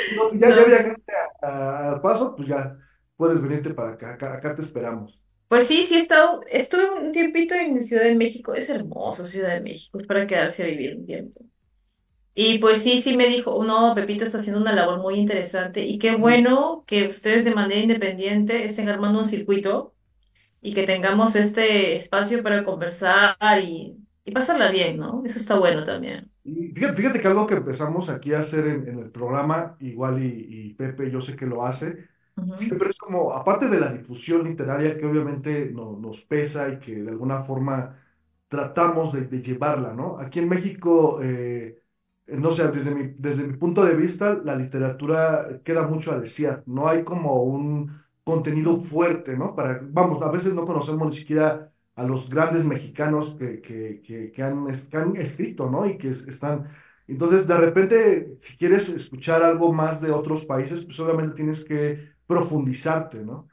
No, si ya, ya viajaste a- paso, pues ya puedes venirte para acá, acá, acá te esperamos. Pues sí, sí he estado, estuve un tiempito en Ciudad de México, es hermoso Ciudad de México, es para quedarse a vivir un tiempo. Y pues sí, sí me dijo, no, Pepito está haciendo una labor muy interesante y qué bueno que ustedes de manera independiente estén armando un circuito y que tengamos este espacio para conversar y, y pasarla bien, ¿no? Eso está bueno también. Y fíjate, fíjate que algo que empezamos aquí a hacer en, en el programa, igual y, y Pepe, yo sé que lo hace, Siempre es como, aparte de la difusión literaria que obviamente no- nos pesa y que de alguna forma tratamos de, llevarla, ¿no? Aquí en México, eh, no sé, desde mi, desde mi punto de vista, la literatura queda mucho a desear, no hay como un contenido fuerte, ¿no? Para, vamos, a veces no conocemos ni siquiera a los grandes mexicanos que, que, que, que han, han escrito, ¿no? Y que es- están... Entonces, de repente, si quieres escuchar algo más de otros países, pues obviamente tienes que profundizarte, ¿no?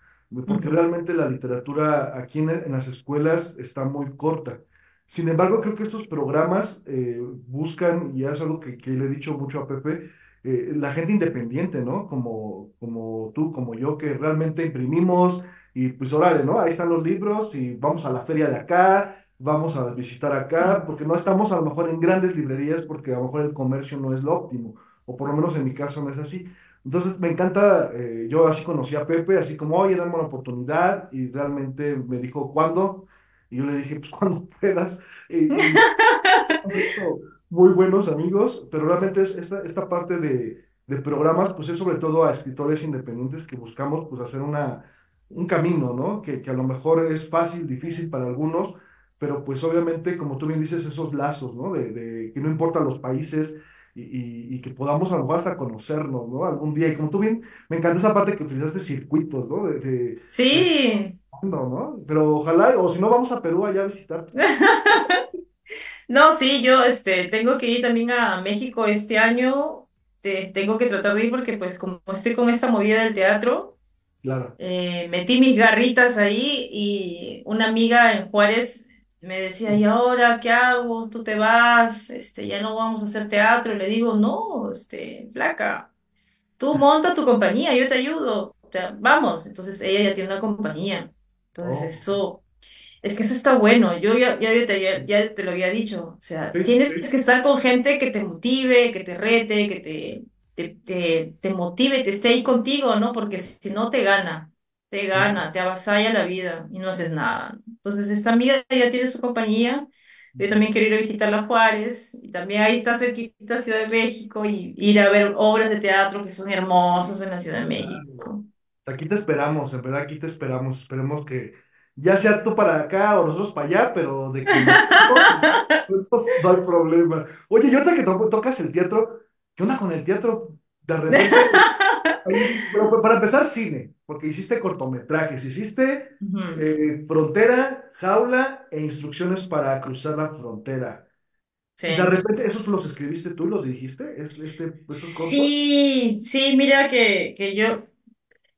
Porque realmente la literatura aquí en, en las escuelas está muy corta. Sin embargo, creo que estos programas eh, buscan, y es algo que, que le he dicho mucho a Pepe, eh, la gente independiente, ¿no? Como, como tú, como yo, que realmente imprimimos y pues órale, ¿no? Ahí están los libros y vamos a la feria de acá, vamos a visitar acá, porque no estamos a lo mejor en grandes librerías, porque a lo mejor el comercio no es lo óptimo, o por lo menos en mi caso no es así. Entonces me encanta, eh, yo así conocí a Pepe, así como, oye, dame una oportunidad, y realmente me dijo, ¿cuándo? Y yo le dije, pues cuando puedas. Y, y hecho muy buenos amigos, pero realmente es esta, esta parte de, de programas, pues es sobre todo a escritores independientes que buscamos pues hacer una, un camino, ¿no? Que, que a lo mejor es fácil, difícil para algunos, pero pues obviamente, como tú bien dices, esos lazos, ¿no? De, de que no importan los países y, y- y que podamos a lo mejor hasta conocernos, ¿no? Algún día. Y como tú bien, me encanta esa parte que utilizaste circuitos, ¿no? De, de, de Sí. ¿no? Pero ojalá, o si no, vamos a Perú allá a visitar. No, sí, yo este, tengo que ir también a México este año. Te- tengo que tratar de ir porque pues como estoy con esta movida del teatro, Claro. eh, metí mis garritas ahí y una amiga en Juárez me decía, ¿y ahora qué hago? ¿Tú te vas? Este, ya no vamos a hacer teatro. Y le digo, no, este, flaca, tú monta tu compañía, yo te ayudo. O sea, vamos. Entonces ella ya tiene una compañía. Entonces Oh, eso... Es que eso está bueno, yo ya, ya, te, ya, ya te lo había dicho, o sea, sí, tienes sí. que estar con gente que te motive, que te rete, que te, te, te, te motive, te esté ahí contigo, ¿no? Porque si no te gana, te gana, te avasalla la vida y no haces nada. Entonces, esta amiga ya tiene su compañía, yo también quiero ir a visitarla a Juárez, y también ahí está cerquita Ciudad de México, y ir a ver obras de teatro que son hermosas en la Ciudad de. México. Aquí te esperamos, en verdad, aquí te esperamos. Esperemos que ya sea tú para acá o nosotros para allá, pero de que no hay problema. Oye, y ahorita que to- tocas el teatro, ¿qué onda con el teatro? De repente, ahí- para empezar, cine, porque hiciste cortometrajes, hiciste eh, Frontera, Jaula e Instrucciones para cruzar la frontera. Y de repente, ¿esos los escribiste tú, los dirigiste? ¿Es, este, esos? Sí, sí, mira que, que yo,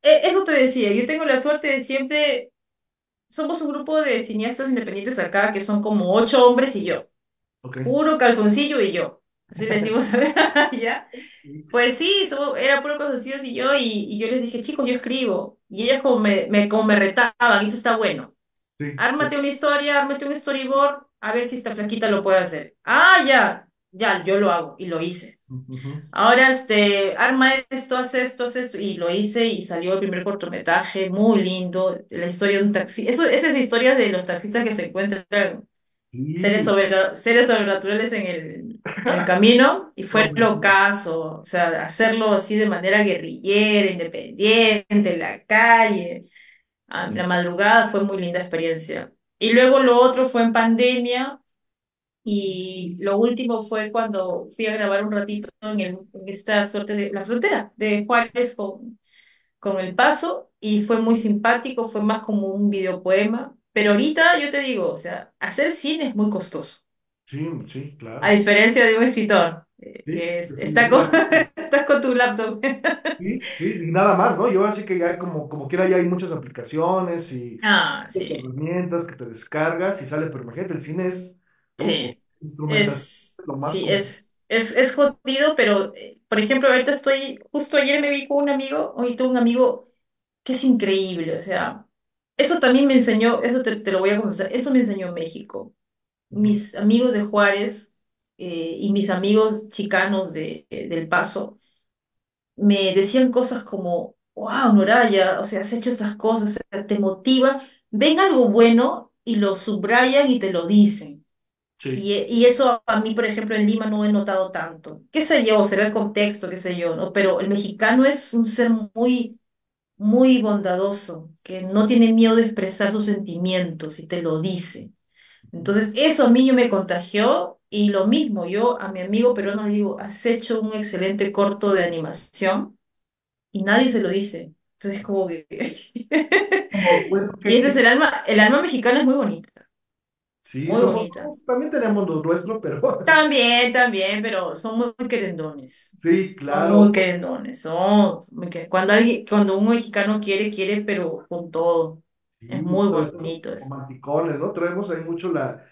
e- eso te decía, yo tengo la suerte de siempre, somos un grupo de cineastas independientes acá que son como ocho hombres y yo, Ok. puro calzoncillo y yo, así le decimos ¿ya? Sí, Pues sí, so- era puro calzoncillos y yo, y, y yo les dije, chicos, yo escribo, y ellas como me, me, como me retaban, y eso está bueno, sí. sí. ármate una historia, ármate un storyboard, a ver si esta flaquita lo puede hacer. Ah, ya, ya, yo lo hago, y lo hice. Ahora, este, arma esto, hace esto, hace esto, y lo hice y salió el primer cortometraje, muy lindo, la historia de un taxi, eso, esas historias de los taxistas que se encuentran seres, Sí. sobre, seres sobrenaturales en el, en el camino, y fue No, lo caso, o sea, hacerlo así de manera guerrillera, independiente, en la calle, a la madrugada, fue muy linda experiencia. Y luego lo otro fue en pandemia, y lo último fue cuando fui a grabar un ratito en, el- en esta suerte de la frontera de Juárez con, con El Paso y fue muy simpático, fue más como un videopoema. Pero ahorita yo te digo, o sea, hacer cine es muy costoso, Sí, sí, a claro. diferencia de un escritor eh, Sí, que es- está con, definitivamente. estás con tu laptop. Sí, sí, y nada más, ¿no? Yo así que ya como, como quiera ya hay muchas aplicaciones y Ah, muchas sí, herramientas que te descargas y sale, pero imagínate, el cine es, uf, sí, instrumentación es, es lo más sí, complicado. es, es, es jodido, pero, eh, por ejemplo, ahorita estoy, justo ayer me vi con un amigo, hoy tuve un amigo que es increíble, o sea, eso también me enseñó, eso te, te lo voy a confesar, eso me enseñó México. Mis amigos de Juárez eh, y mis amigos chicanos de, eh, del Paso me decían cosas como, wow, Noraya, o sea, has hecho estas cosas, o sea, te motiva, ven algo bueno y lo subrayan y te lo dicen. Sí, Y, y eso a mí, por ejemplo, en Lima no he notado tanto. ¿Qué sé yo? Será el contexto, qué sé yo, ¿no? Pero el mexicano es un ser muy muy bondadoso, que no tiene miedo de expresar sus sentimientos y te lo dice. Entonces, eso a mí yo me contagió y lo mismo, yo a mi amigo peruano le digo, has hecho un excelente corto de animación y nadie se lo dice. Entonces, como que... como, bueno, Y que, ese es el alma, el alma mexicana es muy bonita, sí, muy somos, también tenemos lo nuestro, pero También, también, pero son muy querendones. sí, Son muy claro, querendones, son muy quer- Cuando alguien, cuando un mexicano quiere, quiere, pero con todo. Es muy bonito eso. romanticones, ¿no? Traemos ahí mucho la...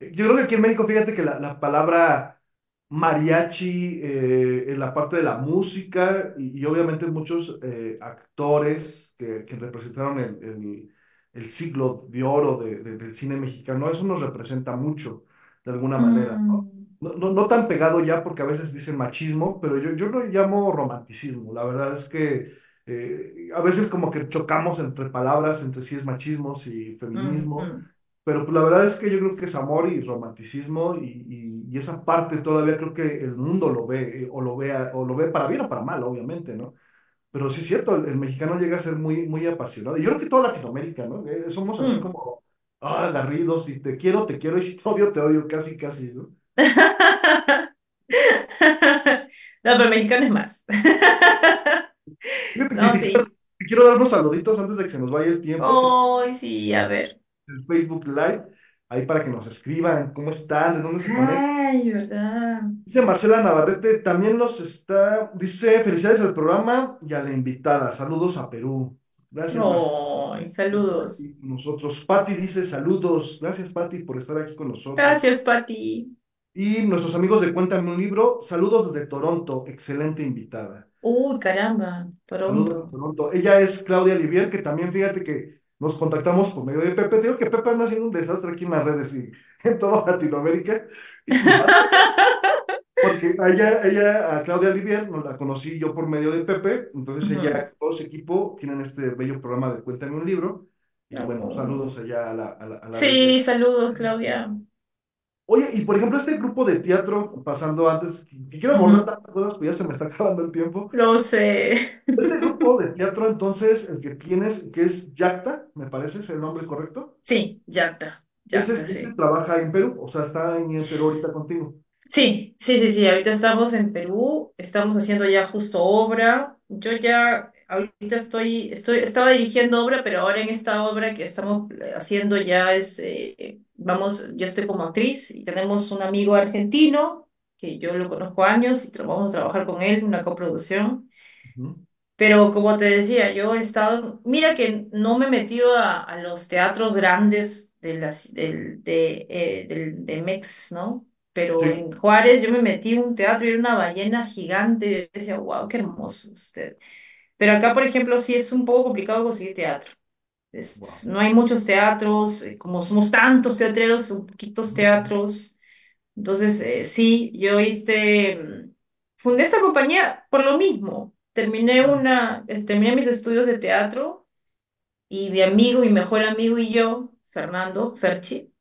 Yo creo que aquí en México, fíjate que la, la palabra mariachi eh, en la parte de la música y, y obviamente muchos eh, actores que, que representaron el, el- el siglo de oro de- de- del cine mexicano, eso nos representa mucho, de alguna manera, ¿no? Mm, No, no, no tan pegado ya porque a veces dicen machismo, pero yo, yo lo llamo romanticismo. La verdad es que eh, a veces como que chocamos entre palabras, entre si es machismo, si feminismo, mm. pero pues la verdad es que yo creo que es amor y romanticismo y, y- y esa parte todavía creo que el mundo lo ve, eh, o lo vea, o lo ve para bien o para mal, obviamente, ¿no? Pero sí es cierto, el, el mexicano llega a ser muy, muy apasionado. Y yo creo que toda Latinoamérica, ¿no? Eh, somos así Mm. como, ah, agarridos, y te quiero, te quiero, y si te odio, te odio, casi, casi, ¿no? No, pero mexicano es más. Fíjate No, quiero, sí. te quiero dar unos saluditos antes de que se nos vaya el tiempo. Ay, sí, a ver. El Facebook Live, ahí para que nos escriban cómo están, de dónde se conectan. Ay, ¿verdad? Dice Marcela Navarrete, también nos está, dice, felicidades al programa y a la invitada. Saludos a Perú. Gracias, Marcela. Por estar saludos. con nosotros. Patti dice saludos. Gracias, Patti, por estar aquí con nosotros. Gracias, Pati. Y nuestros amigos de Cuéntame un libro, saludos desde Toronto. Excelente invitada. Uy, caramba, Saludos Toronto. a Toronto. Ella es Claudia Olivier, que también fíjate que nos contactamos por medio de Pepe. Te digo que Pepe anda haciendo un desastre aquí en las redes y en toda Latinoamérica. Y más, porque a ella, ella, a Claudia Olivier, nos la conocí yo por medio de Pepe. Entonces ella, todo su equipo, tienen este bello programa de Cuéntame un libro. Y bueno, Oh. saludos allá a la, a la, a Sí, saludos, Claudia. Oye, y por ejemplo, este grupo de teatro, pasando antes, que quiero Ujú. abordar tantas cosas, pues ya se me está acabando el tiempo. Lo sé. Este grupo de teatro, entonces, el que tienes, que es Yacta, me parece, es el nombre correcto. Sí, Yacta. Ese, Yacta, es- sí. trabaja en Perú, o sea, está en Perú ahorita contigo. Sí, sí, sí, sí. Ahorita estamos en Perú, estamos haciendo ya justo obra. Yo ya, ahorita estoy, estoy, estaba dirigiendo obra, pero ahora en esta obra que estamos eh, haciendo ya es, eh, vamos, yo estoy como actriz y tenemos un amigo argentino que yo lo conozco años y vamos a trabajar con él, una coproducción. Pero como te decía, yo he estado, mira que no me he metido a, a los teatros grandes de las, del, de, eh, del, de Mex, ¿no? Pero Sí. en Juárez yo me metí a un teatro y era una ballena gigante y yo decía, wow, qué hermoso usted. Pero acá, por ejemplo, sí es un poco complicado conseguir teatro. Es- Wow. no hay muchos teatros, eh, como somos tantos teatreros, son poquitos teatros. Entonces, eh, sí, yo hice, mm, fundé esta compañía por lo mismo. Terminé una, eh, terminé mis estudios de teatro y mi amigo, mi mejor amigo y yo, Fernando Ferchi,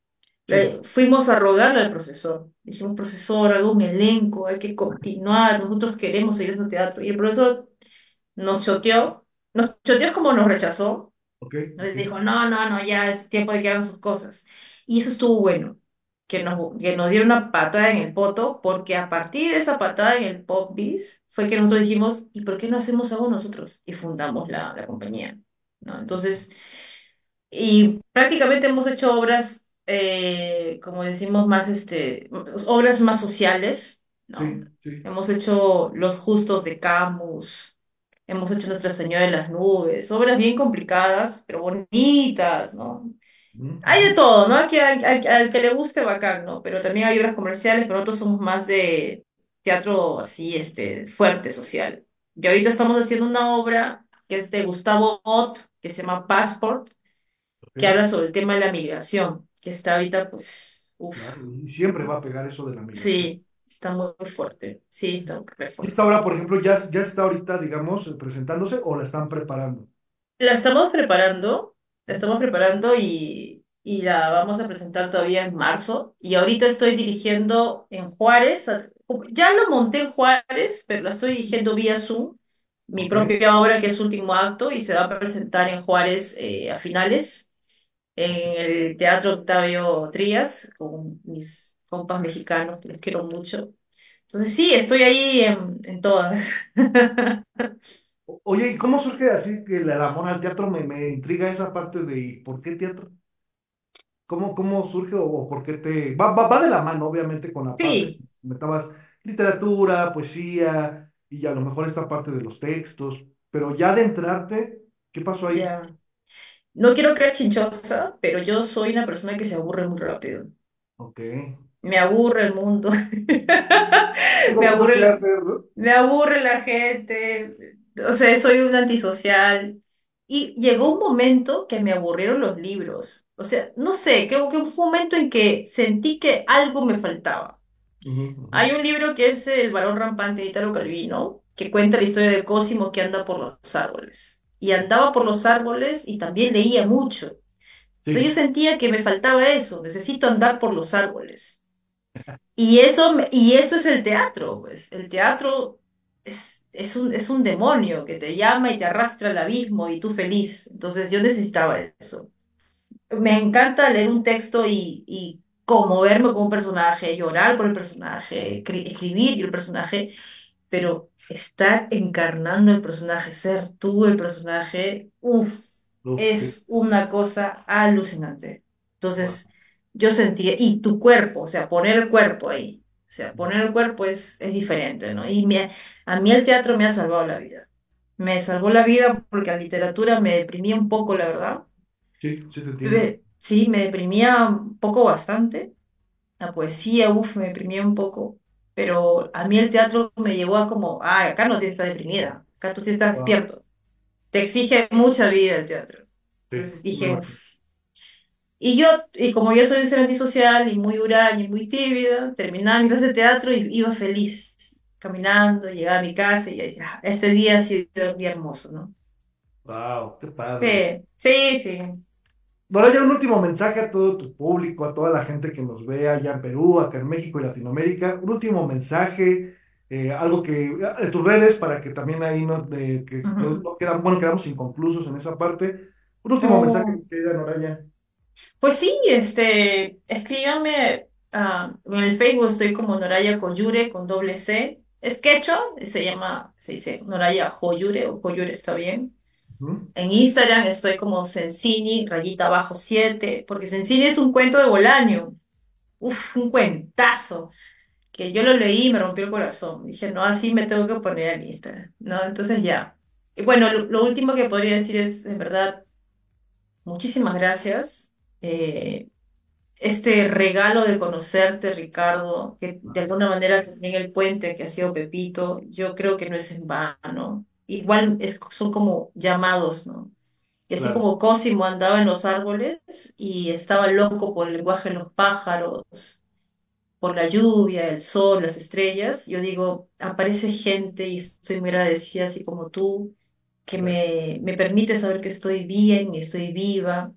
Sí. fuimos a rogarle al profesor. Dijimos, profesor, haga un elenco, hay que continuar, nosotros queremos seguir este teatro. Y el profesor nos choteó, nos choteó es como nos rechazó. Ok, Nos ok. dijo, no, no, no, ya es tiempo de que hagan sus cosas. Y eso estuvo bueno, que nos, que nos dieron una patada en el poto, porque a partir de esa patada en el Pop Biz fue que nosotros dijimos, ¿y por qué no hacemos algo nosotros? Y fundamos la, la compañía, ¿no? Entonces, y prácticamente hemos hecho obras, eh, como decimos, más, este, obras más sociales, ¿no? Sí, sí. Hemos hecho Los Justos de Camus, hemos hecho Nuestra Señora de las Nubes, obras bien complicadas, pero bonitas, ¿no? Hay de todo, ¿no? Que al, al- al que le guste, bacán, ¿no? Pero también hay obras comerciales, pero nosotros somos más de teatro así, este, fuerte, social. Y ahorita estamos haciendo una obra que es de Gustavo Ott, que se llama Passport, que habla sobre el tema de la migración, que está ahorita, pues, uff, claro, y siempre va a pegar eso de la migración. sí, está muy fuerte, sí, está re ¿Y fuerte. esta obra, por ejemplo, ya, ya está ahorita, digamos, presentándose o la están preparando? La estamos preparando, la estamos preparando y, y la vamos a presentar todavía en marzo. Y ahorita estoy dirigiendo en Juárez. Ya lo monté en Juárez, pero la estoy dirigiendo vía Zoom, mi propia obra que es Último Acto y se va a presentar en Juárez eh, a finales en el Teatro Octavio Trías con mis compas mexicanos, que los quiero mucho. Entonces sí, estoy ahí en, en todas. Oye, ¿y cómo surge así que el amor al teatro? Me, me intriga esa parte de ¿y ¿por qué teatro? ¿Cómo, cómo surge o, o por qué te... Va, va, va de la mano, obviamente, con la parte, Sí, metabas literatura, poesía y a lo mejor esta parte de los textos, pero ya de entrarte, ¿qué pasó ahí? ya. No quiero quedar chinchosa, pero yo soy una persona que se aburre muy rápido. Ok. Me aburre el mundo. Me aburre, la- me aburre la gente. O sea, soy un antisocial. Y llegó un momento que me aburrieron los libros. O sea, no sé, creo que fue un momento en que sentí que algo me faltaba. Hay un libro que es El varón rampante de Italo Calvino, que cuenta la historia de Cosimo que anda por los árboles. Y andaba por los árboles y también leía mucho. Pero yo sentía que me faltaba eso, necesito andar por los árboles. Y eso, y eso es el teatro, pues. El teatro es, es, un, es un demonio que te llama y te arrastra al abismo y tú feliz. Entonces yo necesitaba eso. Me encanta leer un texto y, y conmoverme con un personaje, llorar por el personaje, escribir el personaje, pero estar encarnando el personaje, ser tú el personaje, uff, es una cosa alucinante. Entonces, yo sentí, y tu cuerpo, o sea, poner el cuerpo ahí, o sea, poner el cuerpo es, es diferente, ¿no? Y me, a mí el teatro me ha salvado la vida. Me salvó la vida porque la literatura me deprimía un poco, la verdad. Sí, sí te entiendo. Sí, me deprimía un poco bastante. La poesía, uff, me deprimía un poco. Pero a mí el teatro me llevó a como, ah, acá no tienes que estar deprimida, acá tú tienes que estar despierto te exige mucha vida el teatro. Entonces dije, y yo, y como yo soy un ser antisocial y muy huraña y muy tímida, terminaba mi clase de teatro y iba feliz, caminando, llegaba a mi casa y decía, ah, este día ha sido un día hermoso, ¿no? Wow, qué padre. Sí, sí, sí. Bueno, ya un último mensaje a todo tu público, a toda la gente que nos ve allá en Perú, acá en México y Latinoamérica. Un último mensaje eh, algo que, de tus redes, para que también ahí no, que quedan, bueno, quedamos inconclusos en esa parte. Un último oh. mensaje que queda, Noraya. Pues sí, este, escríbanme uh, en el Facebook, estoy como Noraya Coyure con doble C. Es quechua, se llama, se dice Noraya Joyure o Coyure está bien. En Instagram estoy como Sensini, rayita abajo 7, porque Sensini es un cuento de Bolaño. Uf, un cuentazo que yo lo leí y me rompió el corazón. Dije, no, así me tengo que poner en Instagram, ¿no? Entonces ya. Y bueno, lo, último que podría decir es, en verdad, muchísimas gracias. Eh, este regalo de conocerte, Ricardo, que de alguna manera también el puente que ha sido Pepito, yo creo que no es en vano. Igual es, son como llamados, ¿no? Y así como Cosimo andaba en los árboles y estaba loco por el lenguaje de los pájaros, por la lluvia, el sol, las estrellas, yo digo, aparece gente y estoy muy agradecida, así como tú, que me, me permite saber que estoy bien, estoy viva.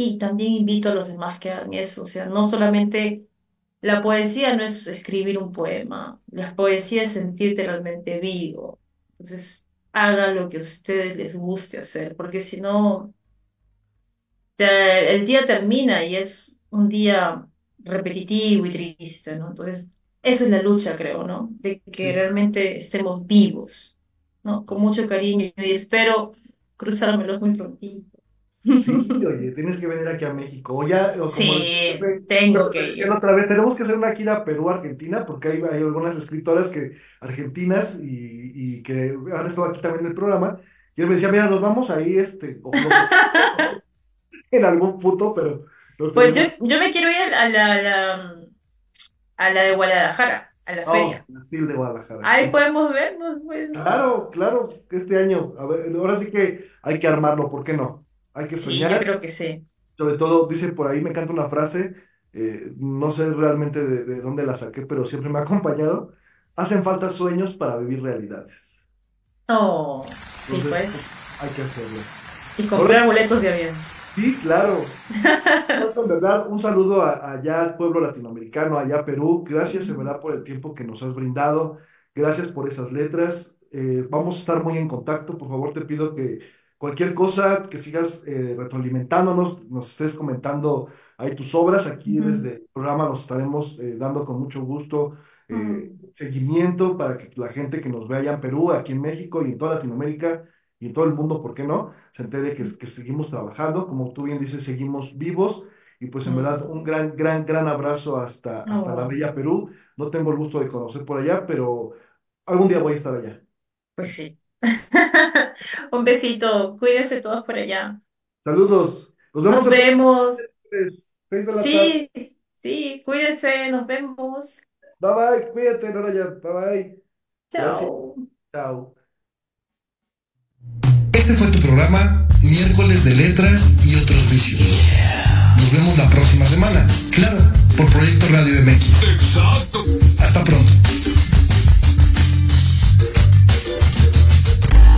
Y también invito a los demás que hagan eso. O sea, no solamente la poesía no es escribir un poema, la poesía es sentirte realmente vivo. Entonces, hagan lo que a ustedes les guste hacer, porque si no, el día termina y es un día repetitivo y triste, ¿no? Entonces, esa es la lucha, creo, ¿no? De que realmente estemos vivos, ¿no? Con mucho cariño y espero cruzármelos muy prontito. Sí, oye, tienes que venir aquí a México. O ya, o como sí, tengo que ir. Otra vez, tenemos que hacer una gira Perú-Argentina, porque hay, hay, algunas escritoras que, argentinas y, y, que han estado aquí también en el programa. Y él me decía, mira, nos vamos ahí, este, en algún punto, pero pues yo, yo me quiero ir a la, a la, de Guadalajara, a la oh, feria. La de Guadalajara. Ahí podemos vernos, pues. Claro, claro, este año. A ver, ahora sí que hay que armarlo, ¿por qué no? Hay que soñar. Sí, yo creo que sí. Sobre todo, dice por ahí, me encanta una frase, eh, no sé realmente de, dónde la saqué, pero siempre me ha acompañado. Hacen falta sueños para vivir realidades. Oh, sí, pues. Hay que hacerlo. Y comprar boletos de avión. Sí, claro. en verdad, un saludo allá al pueblo latinoamericano, allá a Perú. Gracias, en verdad, por el tiempo que nos has brindado. Gracias por esas letras. Eh, vamos a estar muy en contacto. Por favor, te pido que cualquier cosa que sigas eh, retroalimentándonos, nos estés comentando ahí tus obras. Aquí desde el programa nos estaremos eh, dando con mucho gusto seguimiento para que la gente que nos vea allá en Perú, aquí en México y en toda Latinoamérica y en todo el mundo, ¿por qué no? Se entere que, que seguimos trabajando, como tú bien dices, seguimos vivos. Y pues en verdad un gran, gran, gran abrazo hasta, hasta la bella Perú. No tengo el gusto de conocer por allá, pero algún día voy a estar allá. Pues sí. un besito. Cuídense todos por allá. Saludos. Nos vemos. Nos vemos. sí, sí, cuídense. Nos vemos. Bye bye. Cuídate, Noraya. Bye bye. Chao. Chao. Este fue tu programa miércoles de letras y otros vicios. Nos vemos la próxima semana, claro, por Proyecto Radio MX. Exacto. Hasta pronto.